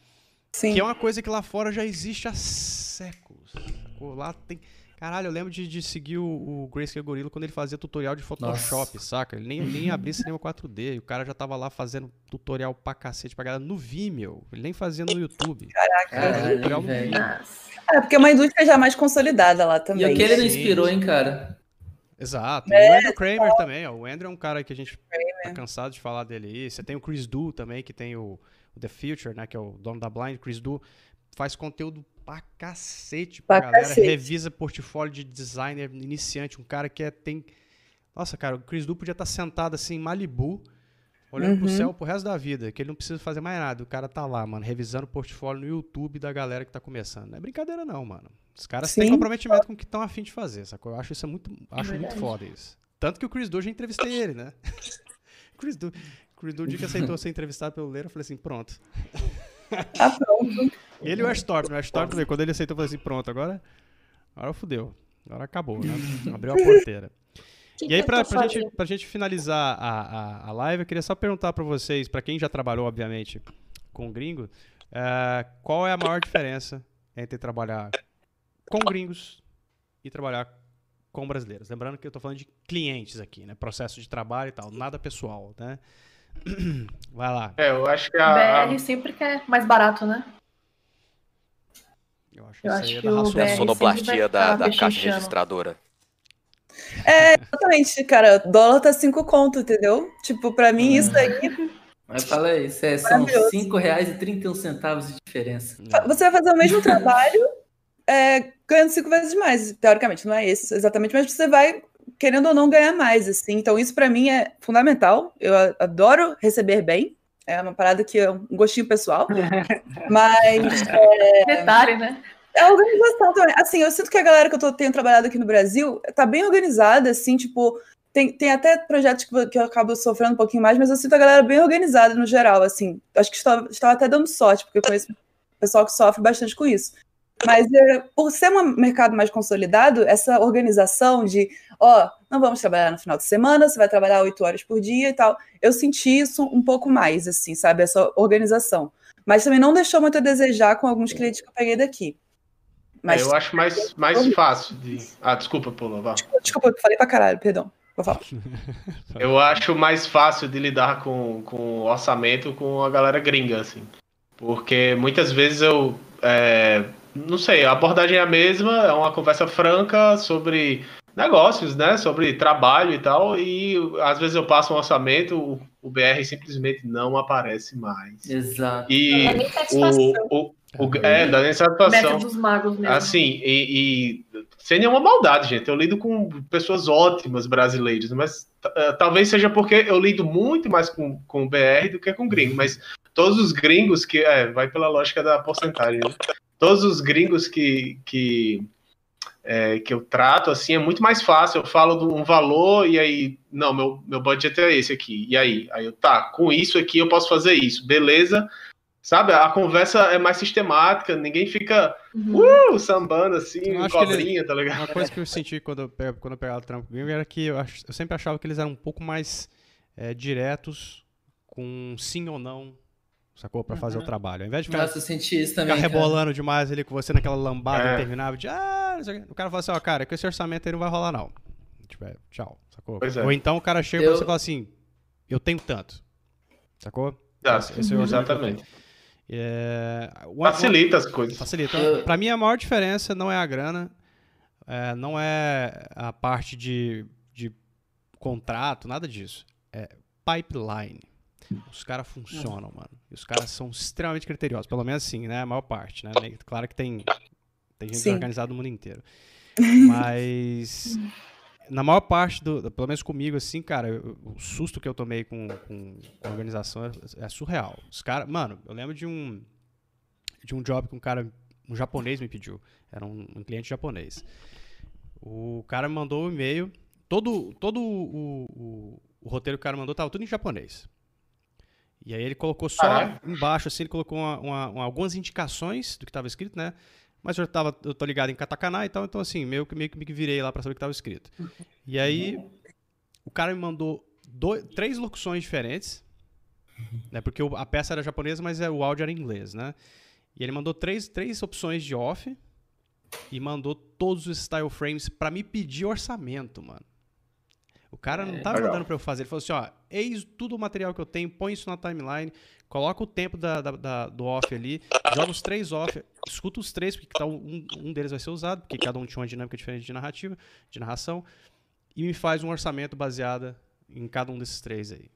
Sim. Que é uma coisa que lá fora já existe há séculos. Lá tem. Caralho, eu lembro de, de seguir o, o Grayscale Gorilla quando ele fazia tutorial de Photoshop, Nossa. saca? Ele nem, nem abria cinema 4D. E o cara já tava lá fazendo tutorial pra cacete pra galera no Vimeo. Ele nem fazia no YouTube. Caraca, Caralho, tutorial no Vimeo. É, porque é uma indústria já mais consolidada lá também. E aquele não inspirou, hein, cara? Exato. É, o Andrew Kramer também, ó. O Andrew é um cara que a gente Kramer. tá cansado de falar dele aí. Você tem o Chris Du também, que tem o, o The Future, né? Que é o dono da Blind. Chris Du faz conteúdo pra cacete pra, pra galera. Cacete. Revisa portfólio de designer iniciante. Um cara que é, tem. Nossa, cara, o Chris Du podia estar tá sentado assim em Malibu, olhando uhum. pro céu pro resto da vida, que ele não precisa fazer mais nada. O cara tá lá, mano, revisando o portfólio no YouTube da galera que tá começando. Não é brincadeira, não, mano. Os caras Sim. têm comprometimento com o que estão afim de fazer, sacou? Eu acho isso é muito, acho é muito foda isso. Tanto que o Chris Du, já entrevistei ele, né? *laughs* Chris Du, Chris Du, o dia que aceitou ser entrevistado pelo Leira, eu falei assim, pronto. Tá pronto. Ele e o Ash Thornton. O Ash quando ele aceitou, eu falei assim, pronto, agora, agora fudeu. Agora acabou, né? Abriu a *laughs* porteira. Que e aí, pra, pra, gente, pra gente finalizar a, a, a live, eu queria só perguntar pra vocês, pra quem já trabalhou, obviamente, com gringo, uh, qual é a maior diferença entre trabalhar com gringos e trabalhar com brasileiros? Lembrando que eu tô falando de clientes aqui, né? Processo de trabalho e tal, nada pessoal, né? *clears throat* Vai lá. É, eu acho que a. BR sempre quer mais barato, né? Eu acho, eu acho é que o BR sonoplastia da, da caixa registradora. É, exatamente, cara. Dólar tá 5 conto, entendeu? Tipo, pra mim, isso aí. Mas fala aí, é, são R$ 5,31 de diferença. Você vai fazer o mesmo *laughs* trabalho é, ganhando cinco vezes mais, teoricamente, não é esse exatamente, mas você vai querendo ou não ganhar mais, assim. Então, isso para mim é fundamental. Eu adoro receber bem. É uma parada que é um gostinho pessoal. *laughs* mas. É, Detalhe, né? É a organização também. Assim, eu sinto que a galera que eu tô, tenho trabalhado aqui no Brasil tá bem organizada, assim, tipo. Tem, tem até projetos que, que eu acabo sofrendo um pouquinho mais, mas eu sinto a galera bem organizada no geral, assim. Acho que estava, estava até dando sorte, porque eu conheço pessoal que sofre bastante com isso. Mas é, por ser um mercado mais consolidado, essa organização de, ó, não vamos trabalhar no final de semana, você vai trabalhar oito horas por dia e tal, eu senti isso um pouco mais, assim, sabe, essa organização. Mas também não deixou muito a desejar com alguns clientes que eu peguei daqui. Mas, é, eu acho mais, mais fácil de. Ah, desculpa, Pula, vá. Desculpa, desculpa, falei pra caralho, perdão. Vou falar. *laughs* eu acho mais fácil de lidar com, com orçamento com a galera gringa, assim. Porque muitas vezes eu. É, não sei, a abordagem é a mesma, é uma conversa franca sobre negócios, né? Sobre trabalho e tal. E às vezes eu passo um orçamento, o, o BR simplesmente não aparece mais. Exato. E o, o, o, é, dá nem satisfação. dos magos mesmo. Assim, e, e, sem nenhuma maldade, gente. Eu lido com pessoas ótimas brasileiras, mas uh, talvez seja porque eu lido muito mais com, com o BR do que com gringo. Mas todos os gringos que. É, vai pela lógica da porcentagem, né? Todos os gringos que, que, é, que eu trato, assim, é muito mais fácil. Eu falo de um valor e aí, não, meu, meu budget é esse aqui. E aí? Aí eu, tá, com isso aqui eu posso fazer isso. Beleza. Sabe, a conversa é mais sistemática, ninguém fica uhum. uh, sambando assim, cobrinha, ele, tá ligado? Uma coisa que eu senti quando eu, quando eu pegava o trampo gringo era que eu, ach, eu sempre achava que eles eram um pouco mais é, diretos com sim ou não sacou? Pra fazer uhum. o trabalho. Ao invés de ficar, Nossa, eu senti isso também, ficar rebolando cara. demais ali com você naquela lambada é. interminável de ah, o cara fala assim, ó, cara, com esse orçamento aí não vai rolar não. Tipo, é, tchau, sacou? É. Ou então o cara chega eu... e você fala assim, eu tenho tanto, sacou? Exato, esse, esse é exatamente. É, facilita as coisas. Facilita. Para mim, a maior diferença não é a grana, é, não é a parte de, de contrato, nada disso. É pipeline. Os caras funcionam, mano. E os caras são extremamente criteriosos, pelo menos assim, né? A maior parte, né? Claro que tem, tem gente Sim. organizada no mundo inteiro. *laughs* Mas na maior parte do, pelo menos comigo, assim, cara, eu, o susto que eu tomei com, com a organização é, é surreal. Os caras, mano, eu lembro de um de um job que um cara, um japonês me pediu. Era um, um cliente japonês. O cara me mandou um e-mail. Todo, todo o, o, o, roteiro que o cara mandou tava tudo em japonês. E aí ele colocou só ah, é? embaixo, assim, ele colocou uma, uma, uma, algumas indicações do que estava escrito, né? Mas eu, tava, eu tô ligado em katakana e tal, então assim, meio que, meio que virei lá para saber o que estava escrito. E aí, o cara me mandou dois, três locuções diferentes, né? Porque a peça era japonesa, mas é, o áudio era em inglês, né? E ele mandou três, três opções de off e mandou todos os style frames para me pedir orçamento, mano. O cara não tava mandando para eu fazer. Ele falou assim: ó, eis tudo o material que eu tenho, põe isso na timeline, coloca o tempo da, da, da, do off ali, joga os três off, escuta os três, porque tá um, um deles vai ser usado, porque cada um tinha uma dinâmica diferente de narrativa, de narração, e me faz um orçamento baseado em cada um desses três aí.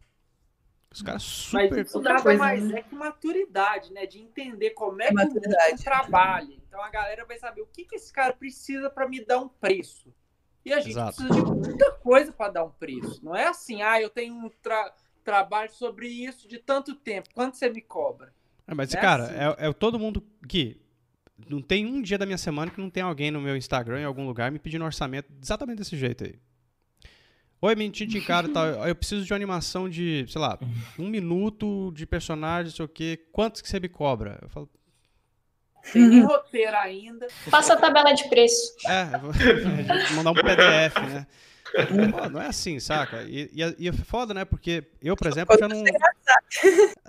Os caras super. Mas isso nada coisa, mais né? é que maturidade, né? De entender como é, é que o mundo trabalha. Então a galera vai saber o que, que esse cara precisa para me dar um preço. E a gente Exato. precisa de muita coisa para dar um preço. Não é assim, ah, eu tenho um tra trabalho sobre isso de tanto tempo. Quanto você me cobra? É, mas, é cara, assim. é, é todo mundo que. Não tem um dia da minha semana que não tem alguém no meu Instagram, em algum lugar, me pedindo orçamento exatamente desse jeito aí. Oi, mentira de cara, tal. *laughs* Eu preciso de uma animação de, sei lá, um minuto de personagem, sei o quê. Quantos que você me cobra? Eu falo, tem nem roteiro ainda. Passa a tabela de preço. É, vou, mandar um PDF, né? Pô, não é assim, saca? E, e, e é foda, né? Porque eu, por exemplo, já não.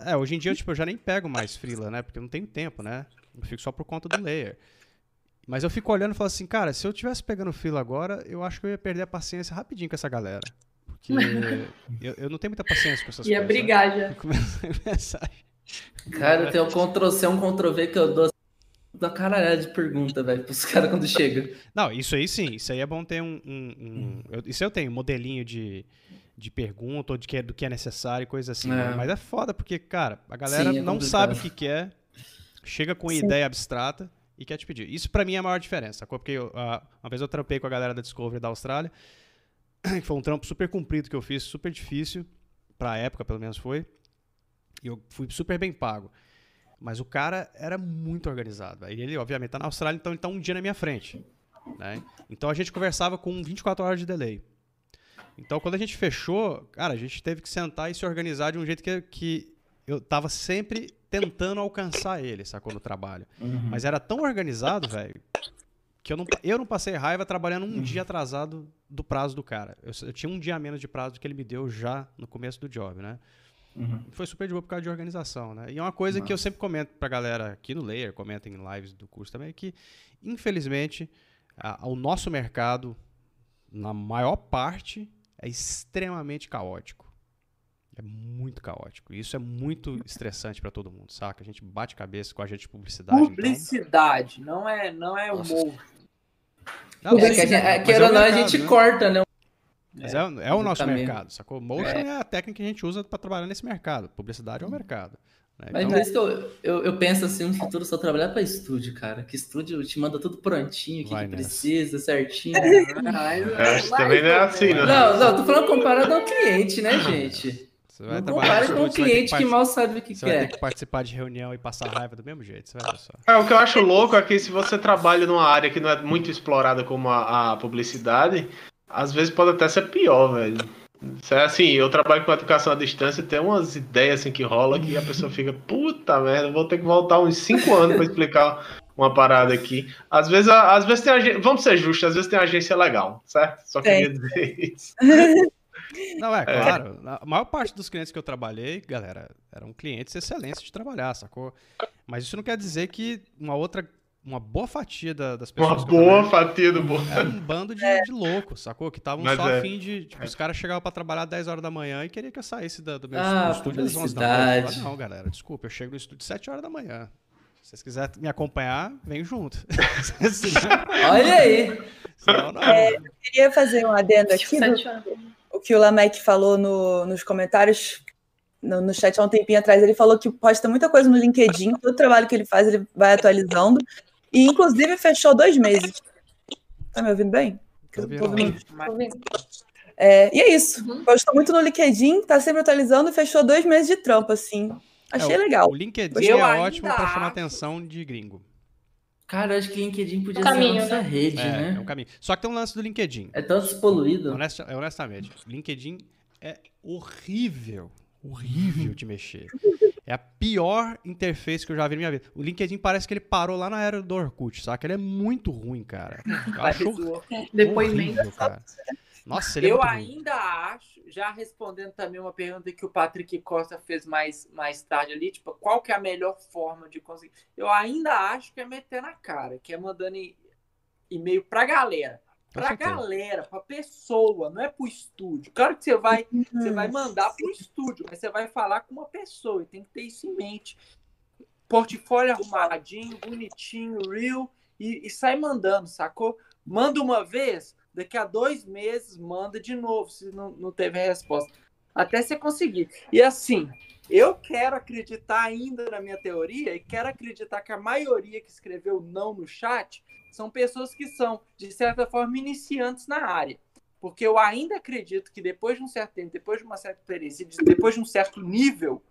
É, hoje em dia tipo, eu já nem pego mais Freela, né? Porque eu não tenho tempo, né? Eu fico só por conta do layer. Mas eu fico olhando e falo assim, cara, se eu tivesse pegando Freela agora, eu acho que eu ia perder a paciência rapidinho com essa galera. Porque eu, eu não tenho muita paciência com essas ia coisas. Ia brigar já. *laughs* Cara, tem um Ctrl-C, um Ctrl-V que eu dou da caralhada de pergunta, velho, pros caras quando chega. Não, isso aí sim, isso aí é bom ter um. um, um eu, isso eu tenho, modelinho de, de pergunta ou de que, é, do que é necessário e coisa assim. É. Mas é foda, porque, cara, a galera sim, é não sabe o que quer, chega com sim. ideia abstrata e quer te pedir. Isso para mim é a maior diferença, Porque eu, uh, uma vez eu trampei com a galera da Discovery da Austrália, *coughs* que foi um trampo super comprido que eu fiz, super difícil, pra época pelo menos foi. E eu fui super bem pago. Mas o cara era muito organizado. Aí ele, obviamente, tá na Austrália, então ele tá um dia na minha frente. Né? Então a gente conversava com 24 horas de delay. Então quando a gente fechou, cara, a gente teve que sentar e se organizar de um jeito que, que eu tava sempre tentando alcançar ele, sacou, no trabalho. Uhum. Mas era tão organizado, velho, que eu não, eu não passei raiva trabalhando um uhum. dia atrasado do prazo do cara. Eu, eu, tinha um dia a menos de prazo que ele me deu já no começo do job, né? Uhum. Foi super de boa por causa de organização, né? E é uma coisa Nossa. que eu sempre comento pra galera aqui no Layer, comento em lives do curso também, que, infelizmente, a, o nosso mercado, na maior parte, é extremamente caótico. É muito caótico. Isso é muito estressante para todo mundo, saca? A gente bate cabeça com a gente de publicidade. Então. Publicidade, então... não é, não é humor. Não, é que a gente, é, que é a gente né? corta, né? Mas é, é, é o nosso mercado, sacou? Motion é. é a técnica que a gente usa para trabalhar nesse mercado. Publicidade é o mercado. Né? Mas então... isso que eu, eu, eu, penso assim, no futuro só trabalhar para estúdio, cara. Que estúdio te manda tudo prontinho, o que, que precisa, certinho. *laughs* é, também não é assim, né? Não, não, tô falando comparado ao cliente, né, gente? Você vai não compara com um cliente que, que, mal sabe o que você quer. Você vai ter que participar de reunião e passar raiva do mesmo jeito, você vai ver só. É, o que eu acho louco é que se você trabalha numa área que não é muito explorada como a, a publicidade, às vezes pode até ser pior, velho. É assim, eu trabalho com educação à distância, tem umas ideias assim que rola que a pessoa fica, puta merda, vou ter que voltar uns 5 anos para explicar uma parada aqui. Às vezes, às vezes tem agência, vamos ser justos, às vezes tem agência legal, certo? Só queria é. dizer isso. *laughs* Não, é, é, claro. A maior parte dos clientes que eu trabalhei, galera, eram clientes excelentes de trabalhar, sacou? Mas isso não quer dizer que uma outra uma boa fatia da, das pessoas. Uma boa fatia do bolo. Era um bando de, é. de loucos, sacou? Que estavam só é. a fim de. Tipo, é. os caras chegavam pra trabalhar 10 horas da manhã e queriam que eu saísse da, do meu ah, estúdio às 11 da manhã. Não, galera, desculpa, eu chego no estúdio 7 horas da manhã. Se vocês quiserem me acompanhar, vem junto. *laughs* *laughs* Olha aí. Senão, não. É, eu queria fazer um adendo aqui. Do, o que o Lamek falou no, nos comentários no, no chat há um tempinho atrás, ele falou que posta muita coisa no LinkedIn, todo o trabalho que ele faz, ele vai atualizando. E, inclusive, fechou dois meses. Tá me ouvindo bem? Tô ouvindo. É, e é isso. Uhum. Postou muito no LinkedIn, tá sempre atualizando, fechou dois meses de trampo, assim. Achei é, legal. O LinkedIn eu é ótimo para chamar atenção de gringo. Cara, acho que LinkedIn podia caminho, ser a nossa né? rede, é, né? É um caminho. Só que tem um lance do LinkedIn. É tão despoluído. Honest, é, honestamente, LinkedIn é horrível. Horrível de mexer. É a pior interface que eu já vi na minha vida. O LinkedIn parece que ele parou lá na era do Orkut, saca? Ele é muito ruim, cara. *laughs* Acho horrível, cara. Nossa, ele é Eu ainda acho, já respondendo também uma pergunta que o Patrick Costa fez mais, mais tarde ali, tipo, qual que é a melhor forma de conseguir? Eu ainda acho que é meter na cara, que é mandando e-mail pra galera pra galera, pra pessoa, não é pro estúdio. Claro que você vai, uhum. você vai mandar pro estúdio, mas você vai falar com uma pessoa e tem que ter isso em mente. Portfólio arrumadinho, bonitinho, real, e, e sai mandando, sacou? Manda uma vez, daqui a dois meses manda de novo, se não, não teve resposta. Até você conseguir. E assim, eu quero acreditar ainda na minha teoria e quero acreditar que a maioria que escreveu não no chat são pessoas que são, de certa forma, iniciantes na área. Porque eu ainda acredito que depois de um certo tempo, depois de uma certa experiência, depois de um certo nível,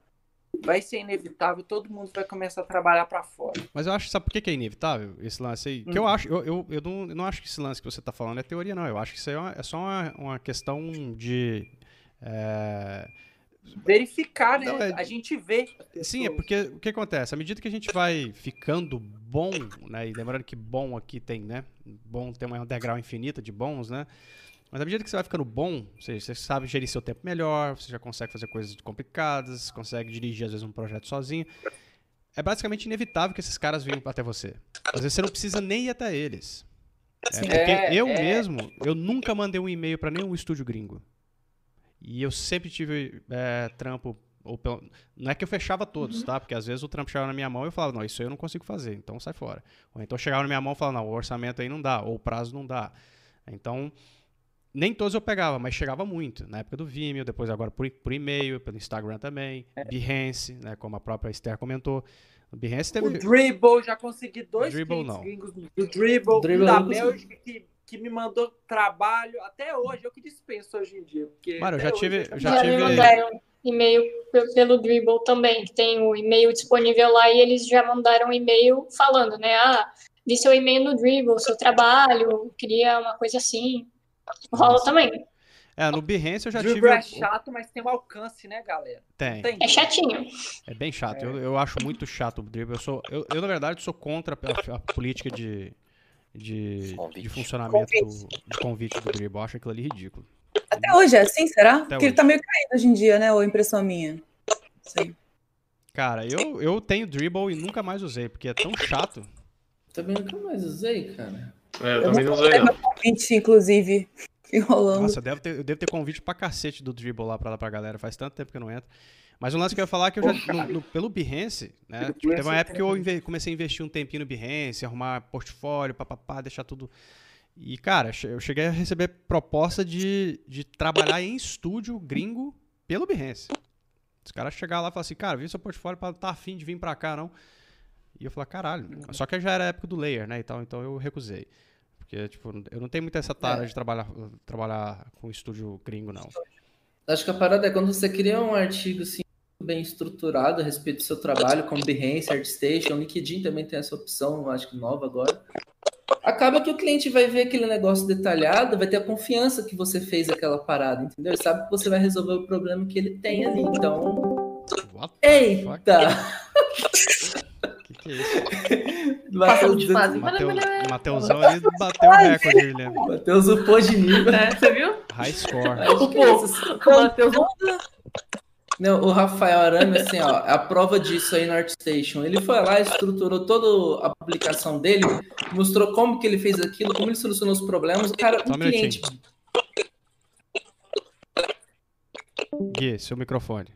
vai ser inevitável, todo mundo vai começar a trabalhar para fora. Mas eu acho, sabe por que, é inevitável esse lance aí? Hum. Que eu uhum. acho, eu, eu, eu, não, eu não acho que esse lance que você está falando é teoria, não. Eu acho que isso aí é, uma, é só uma, uma questão de. É, verificar, né? Não, é... A gente vê. Sim, é porque o que acontece? À medida que a gente vai ficando bom, né? E lembrando que bom aqui tem, né? Bom tem um degrau infinito de bons, né? Mas à medida que você vai ficando bom, você, você sabe gerir seu tempo melhor, você já consegue fazer coisas complicadas, consegue dirigir às vezes um projeto sozinho. É basicamente inevitável que esses caras venham até você. Às vezes você não precisa nem ir até eles. É, porque é, eu é. mesmo, eu nunca mandei um e-mail para nenhum estúdio gringo. E eu sempre tive é, trampo. Ou pelo, não é que eu fechava todos, uhum. tá? Porque às vezes o trampo chegava na minha mão e eu falava, não, isso aí eu não consigo fazer, então sai fora. Ou então chegava na minha mão e falava, não, o orçamento aí não dá, ou o prazo não dá. Então, nem todos eu pegava, mas chegava muito. Na época do Vimeo, depois agora por, por e-mail, pelo Instagram também. É. Behance, né, como a própria Esther comentou. O Behance teve... O Dribble, já consegui dois Dribble, não. gringos do Dribble, Dribble da Bélgica, que que me mandou trabalho até hoje. Eu que dispenso hoje em dia. Porque Mano, eu já tive. Eu já, já tive... me mandaram e-mail pelo Dribble também, que tem o e-mail disponível lá e eles já mandaram um e-mail falando, né? Ah, vi seu e-mail no Dribble, seu trabalho, queria uma coisa assim. Rola também. É, no Behance eu já Dribble tive. é chato, mas tem um alcance, né, galera? Tem. tem. É chatinho. É bem chato. É. Eu, eu acho muito chato o Dribble. Eu, sou, eu, eu, na verdade, sou contra a, a política de, de, de funcionamento convite. de convite do Dribble. Eu acho aquilo ali ridículo. Até hoje é assim, será? Até Porque hoje. ele tá meio caído hoje em dia, né? Ou impressão minha? Sei. Cara, eu, eu tenho Dribble e nunca mais usei, porque é tão chato. Também nunca mais usei, cara. É, eu, eu também não usei. Não. convite, inclusive, *laughs* enrolando. Nossa, eu devo, ter, eu devo ter convite pra cacete do Dribble lá pra, pra galera. Faz tanto tempo que eu não entro. Mas o lance que eu ia falar é que eu já, no, no, pelo Behance, né? Tipo, teve uma época que eu comecei a investir um tempinho no Behance, arrumar portfólio, papapá, deixar tudo. E, cara, eu cheguei a receber proposta de, de trabalhar em estúdio gringo pelo Behance. Os caras chegaram lá e falaram assim, cara, vi seu portfólio, tá afim de vir pra cá, não? E eu falei, caralho. Só que já era a época do layer, né? E tal, então eu recusei. Porque, tipo, eu não tenho muito essa tara é. de trabalhar, trabalhar com estúdio gringo, não. Acho que a parada é quando você cria um artigo assim, bem estruturado a respeito do seu trabalho, como Behance, ArtStation, LinkedIn também tem essa opção, acho que nova agora. Acaba que o cliente vai ver aquele negócio detalhado, vai ter a confiança que você fez aquela parada, entendeu? Ele sabe que você vai resolver o problema que ele tem ali. Então. Eita! que, que é isso? *laughs* Mateus, Mateusão ali bateu o recorde, Guilherme. Mateus upou de nível. É, você viu? High score. Upou. O Mateus Não, o Rafael Arame, assim, ó, a prova disso aí no ArtStation. Ele foi lá, estruturou toda a publicação dele, mostrou como que ele fez aquilo, como ele solucionou os problemas. O cara, um, um cliente. Gui, seu microfone.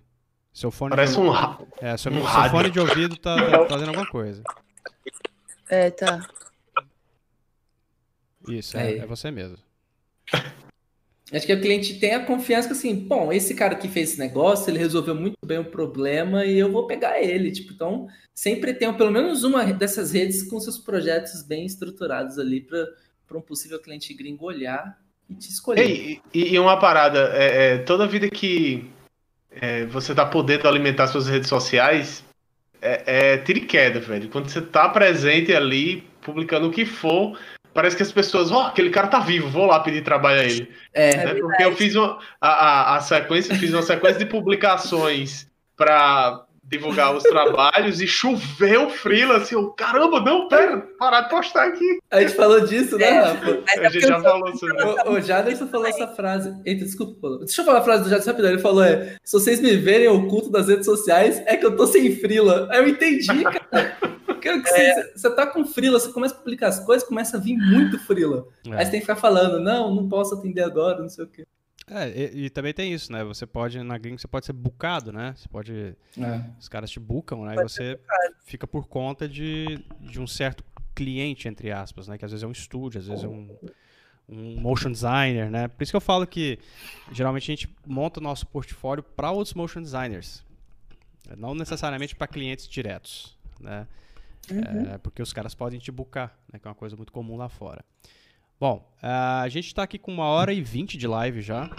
Seu fone Parece de... um, é, seu, um seu fone de ouvido tá, *laughs* tá fazendo alguma coisa. É, tá. Isso, é, é você mesmo. *laughs* Acho que o cliente tem a confiança que assim, bom, esse cara que fez esse negócio, ele resolveu muito bem o problema e eu vou pegar ele. Tipo, então, sempre tem pelo menos uma dessas redes com seus projetos bem estruturados ali para um possível cliente gringo olhar e te escolher. Ei, e, e, uma parada, é, é, toda vida que é, você tá podendo alimentar suas redes sociais, é, é tira e queda, velho. Quando você tá presente ali, publicando o que for, parece que as pessoas, ó, oh, aquele cara tá vivo, vou lá pedir trabalho a ele. É, é porque eu fiz uma, a, a, a sequência, fiz uma sequência de publicações para divulgar os trabalhos e choveu frila, assim, eu, caramba, não, pera, parar de postar aqui. A gente falou disso, né, é, Rafa? A gente já falou sobre isso. O, o Jaderson falou essa frase. Eita, desculpa, deixa eu falar a frase do Jaderson rapidão. Ele falou: é, se vocês me verem oculto das redes sociais, é que eu tô sem frila. Aí eu entendi, cara. Porque é. você, tá com frila, você começa a publicar as coisas, começa a vir muito frila. É. Aí você tem que ficar falando, não, não posso atender agora, não sei o quê. É, e, e, também tem isso, né? Você pode, na gringa, você pode ser bucado, né? Você pode. É. Os caras te bucam, né? Pode e você fica por conta de, de um certo cliente, entre aspas, né? Que às vezes é um estúdio, às vezes é um, um motion designer, né? Por isso que eu falo que geralmente a gente monta o nosso portfólio para outros motion designers. Não necessariamente para clientes diretos, né? Uhum. É, porque os caras podem te bucar, né? Que é uma coisa muito comum lá fora. Bom, a gente está aqui com uma hora e vinte de live já.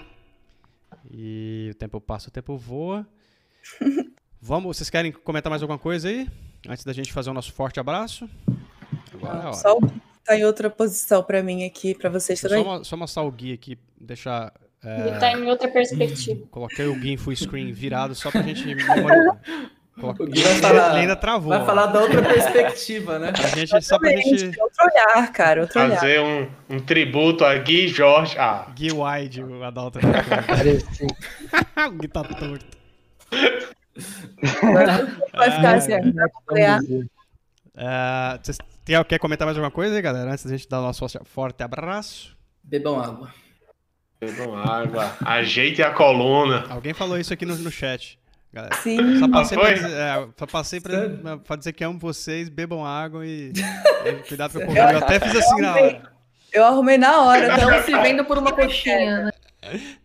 E o tempo passa, o tempo voa. *laughs* Vamos, vocês querem comentar mais alguma coisa aí? Antes da gente fazer o nosso forte abraço? Agora é a hora. Só tá em outra posição para mim aqui, para vocês também. Só, mostrar o Gui aqui, deixar. É... Ele tá em outra perspectiva. Coloquei o Gui em full screen virado só pra gente. *laughs* O Gui vai falar, ainda travou. Vai falar da outra perspectiva, né? A gente, só pra gente... Outro olhar, cara, outro Fazer olhar. Um, um tributo a Gui Jorge. Ah. Gui Wide, o Adalto. *laughs* o Gui tá torto. Vai ficar assim, uh, Vocês tem, quer comentar mais alguma coisa aí, galera? Antes da gente dar o nosso forte abraço. Bebam água. Bebam água. Ajeite a coluna. Alguém falou isso aqui no, no chat. Galera. Sim. Só passei, pra dizer, é, só passei pra, pra, dizer que amo vocês, bebam água e, *laughs* e cuidado com o Eu até fiz assim na hora. Eu arrumei na hora. *laughs* Não se venda por uma coxinha, né?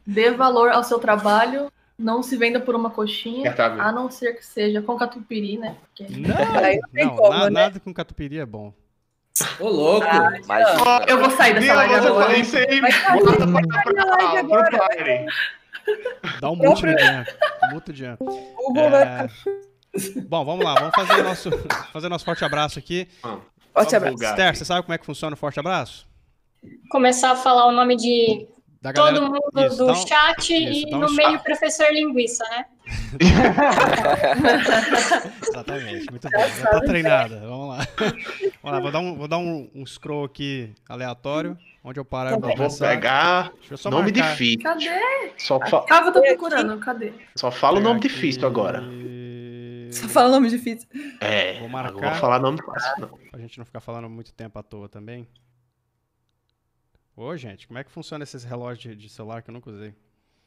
Dê valor ao seu trabalho, não se venda por uma coxinha, a não ser que seja com catupiry, né? Porque... Não, *laughs* não, como, nada, né? nada com catupiry é bom. Ô, louco! Ah, Mas... Eu vou sair dessa live agora. Isso aí, bota pra Dá um mute no Jean. Muta o Jean. É... Bom, vamos lá. Vamos fazer nosso, *laughs* fazer nosso forte abraço aqui. Forte abraço. Esther, você sabe como é que funciona o forte abraço? Começar a falar o nome de da galera... todo mundo isso, do um... chat isso, e no meio professor linguiça, né? *laughs* Exatamente, muito bem. Já tá treinada. Vamos lá. Vamos lá, vou dar um, vou dar um, um scroll aqui aleatório. Onde eu paro, eu vou começar. pegar nome marcar. difícil. Cadê? Só fa... Tava, tô procurando, cadê? Só fala o nome aqui... difícil agora. Só fala nome difícil. É, vou marcar. Não vou falar nome fácil, não. Pra gente não ficar falando muito tempo à toa também. Ô, gente, como é que funciona esses relógios de, celular que eu nunca usei?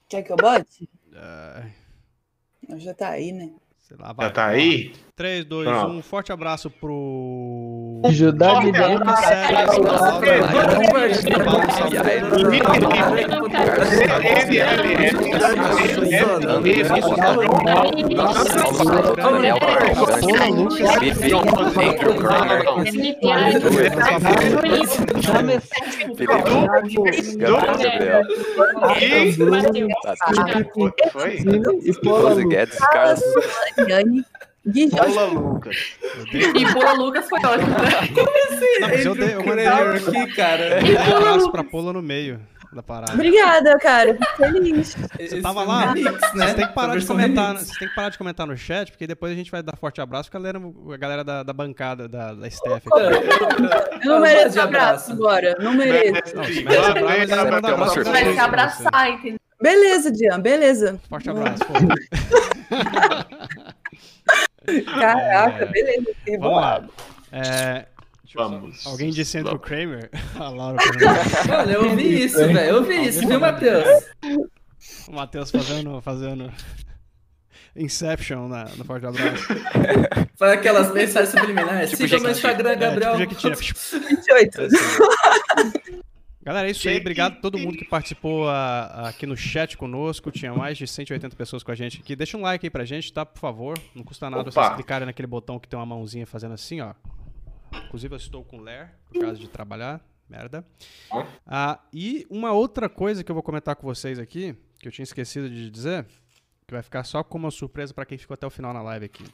Quer que eu bote? Uh... Já tá aí, né? Sei lá, vai. Já tá aí? 3, 2, Pronto. 1. Forte abraço pro. Judá de Lucas? E Guedes, Carlos. Paula Lucas. E Paula Lucas foi ótimo. *laughs* Como assim? Não, mas eu, dei, eu mandei aqui, cara. Um abraço pra Paula no meio da parada. Obrigada, cara. Feliz. Você tava lá? Remix, né? Você tem que parar de comentar. Você tem que parar de comentar no chat, porque depois a gente vai dar forte abraço com a galera, a galera da, da bancada, da, da Steph aqui. Eu não mereço abraço agora. Não mereço. Não, se merece abraço, mas Vai se abraçar, entendeu? Beleza, Dian, beleza. Forte abraço. *laughs* Caraca, é... beleza. Vamos lá. É... Vamos. Alguém disse Andrew Kramer? *laughs* A Laura *laughs* Olha, eu ouvi isso, velho. Eu ouvi isso, viu, Matheus? O Matheus fazendo, fazendo *laughs* Inception na, no Forte Abraço. Faz aquelas mensagens subliminares. Tipo Siga no Instagram, Gabriel. É, tipo 28. Galera, é isso aí. Obrigado a todo mundo que participou a, a, aqui no chat conosco. Tinha mais de 180 pessoas com a gente aqui. Deixa um like aí pra gente, tá? Por favor. Não custa nada Opa. vocês clicarem naquele botão que tem uma mãozinha fazendo assim, ó. Inclusive, eu estou com Ler, por causa de trabalhar. Merda. Ah, e uma outra coisa que eu vou comentar com vocês aqui, que eu tinha esquecido de dizer, que vai ficar só como uma surpresa para quem ficou até o final na live aqui.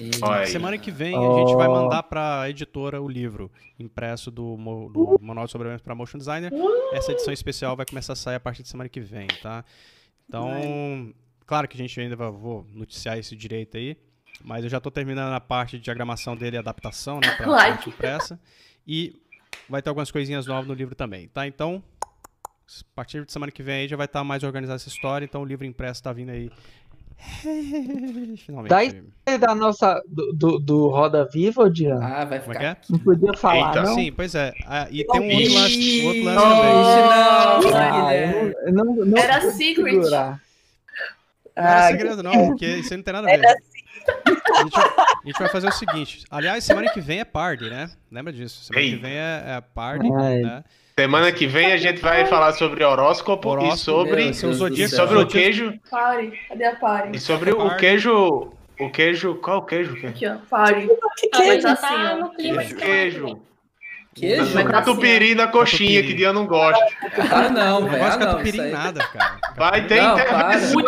E semana que vem oh. a gente vai mandar para a editora o livro impresso do, do Manual de Sobrevivência para Motion Designer. Essa edição especial vai começar a sair a partir de semana que vem, tá? Então, claro que a gente ainda vai vou noticiar esse direito aí, mas eu já estou terminando a parte de diagramação dele e adaptação, né, para like. impressa. E vai ter algumas coisinhas novas no livro também, tá? Então, a partir de semana que vem aí já vai estar tá mais organizada essa história, então o livro impresso está vindo aí *laughs* Finalmente. Daí da nossa do, do, do, Roda Viva, Dian. Ah, vai é ficar. É não podia falar, Eita. não? Sim, pois é. Ah, e tem um outro lance, outro lance também. Não, ah, não, não, não Era secret. Não era segredo, não, porque isso aí não tem nada a ver. A gente, a gente, vai fazer o seguinte. Aliás, semana que vem é party, né? Lembra disso? Semana Ei. que vem é, é party, Ai. né? Semana que vem a gente vai falar sobre horóscopo, horóscopo e sobre, e sobre o queijo. Pare, cadê a pare? E sobre o queijo. O queijo. Qual é o queijo? Aqui, ó. Pare. Que queijo? Ah, tá no clima queijo. queijo. Queijo? Tá catupiry na coxinha, que dia não gosta. Ah, não, velho. Não gosto de catupiry em nada, cara. Vai ter, não, intervenção,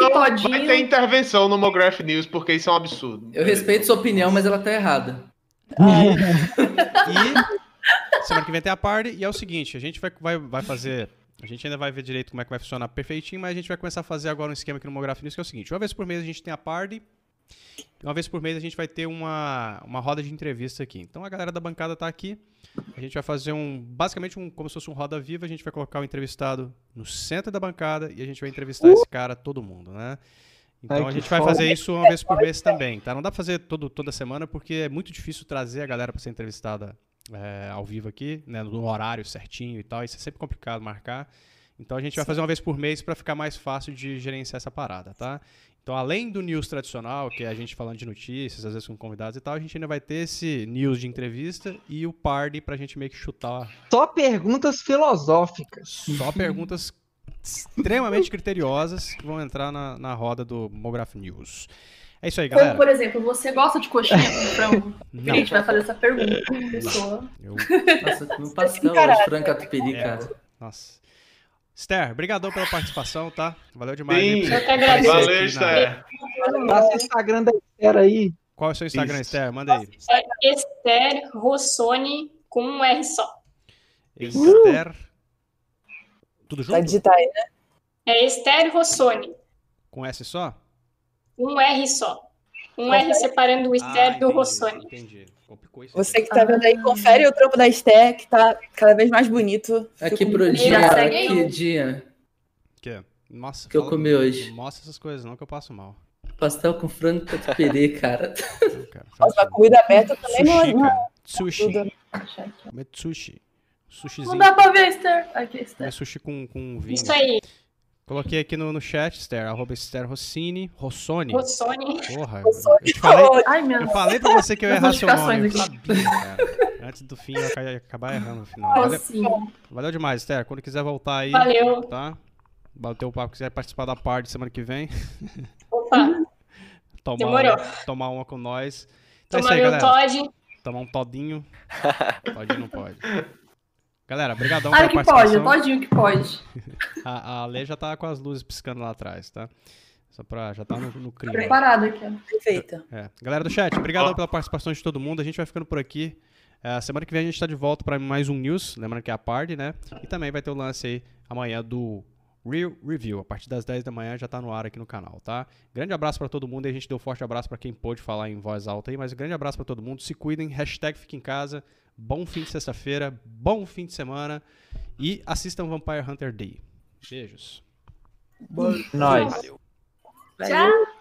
vai ter intervenção no Mograph News, porque isso é um absurdo. Eu respeito sua opinião, mas ela tá errada. e Semana que vem tem a party e é o seguinte, a gente vai, vai, vai fazer. A gente ainda vai ver direito como é que vai funcionar perfeitinho, mas a gente vai começar a fazer agora um esquema aqui no Mograph News, que é o seguinte: uma vez por mês a gente tem a party, uma vez por mês a gente vai ter uma, uma roda de entrevista aqui. Então a galera da bancada tá aqui. A gente vai fazer um. Basicamente, um, como se fosse um roda viva, a gente vai colocar o entrevistado no centro da bancada e a gente vai entrevistar esse cara, todo mundo, né? Então Ai, a gente vai fazer isso uma vez por mês também, tá? Não dá pra fazer todo, toda semana porque é muito difícil trazer a galera para ser entrevistada é, ao vivo aqui, né, no horário certinho e tal. Isso é sempre complicado marcar. Então a gente vai fazer uma vez por mês para ficar mais fácil de gerenciar essa parada, tá? Então, além do news tradicional, que é a gente falando de notícias, às vezes com convidados e tal, a gente ainda vai ter esse news de entrevista e o party pra gente meio que chutar. Só perguntas filosóficas. Só perguntas extremamente criteriosas que vão entrar na, na roda do Mograph News. É isso aí, galera. Como, por exemplo, você gosta de coxinha com frango? *laughs* A gente vai fazer essa pergunta pra pessoa. Eu... Nossa, *laughs* não passa não catupiry, é. cara. Nossa. Esther, brigadão pela participação, tá? Valeu demais. Sim, eu que agradeço. Valeu, Esther. Passa o Instagram da Esther aí. Qual é o seu Instagram, Isso. Esther? Manda aí. É Esther Rossoni com um R só. Esther. Tudo junto? Vai digitar aí, né? É Esther Rossoni. Com S só? Um R só. Um R separando o Esther ah, do Rossoni. Entendi. Você que tá vendo aí, confere o trampo da Esther, que tá cada vez mais bonito. Aqui pro dia, aqui dia. Que? Nossa, que eu comi hoje. Não mostra essas coisas não, que eu passo mal. Pastel com frango catupiry, cara. Nossa, a comida aberta também sushi, não é. Sushi. Comer sushi. Sushizinho. Não dá pra ver, Esther. Aqui, Esther. É sushi com, com vinho. Isso aí. Coloquei aqui no, no chat, Esther, arroba Esther Rossini, Rossoni. Rossoni. Porra, Rossoni. Eu, falei, Ai, meu eu falei pra você que eu ia errar seu nome. Eu sabia, cara. Antes do fim, eu ia acabar errando no final. Valeu, valeu demais, Esther. Quando quiser voltar aí, valeu. tá? Bateu o papo, quiser participar da parte semana que vem. Opa. *laughs* tomar Demorou. Uma, tomar uma com nós. Então Tomar é isso aí, galera. Todd. Tomar um todinho. *laughs* Todinho não pode. Galera, brigadão ah, pela que pode, todinho que pode. *laughs* a, a Lê já tá com as luzes piscando lá atrás, tá? Só pra, já tá no, no clima. Preparado aqui, ó. Perfeita. É. Galera do chat, obrigado pela participação de todo mundo. A gente vai ficando por aqui. É, semana que vem a gente tá de volta para mais um news, lembrando que é a party, né? E também vai ter o lance aí amanhã do Real Review. A partir das 10 da manhã já tá no ar aqui no canal, tá? Grande abraço para todo mundo e a gente deu um forte abraço para quem pôde falar em voz alta aí, mas grande abraço para todo mundo. Se cuidem, hashtag fique em casa. Bom fim de sexta-feira, bom fim de semana e assistam Vampire Hunter Day. Beijos. Nós. Tchau.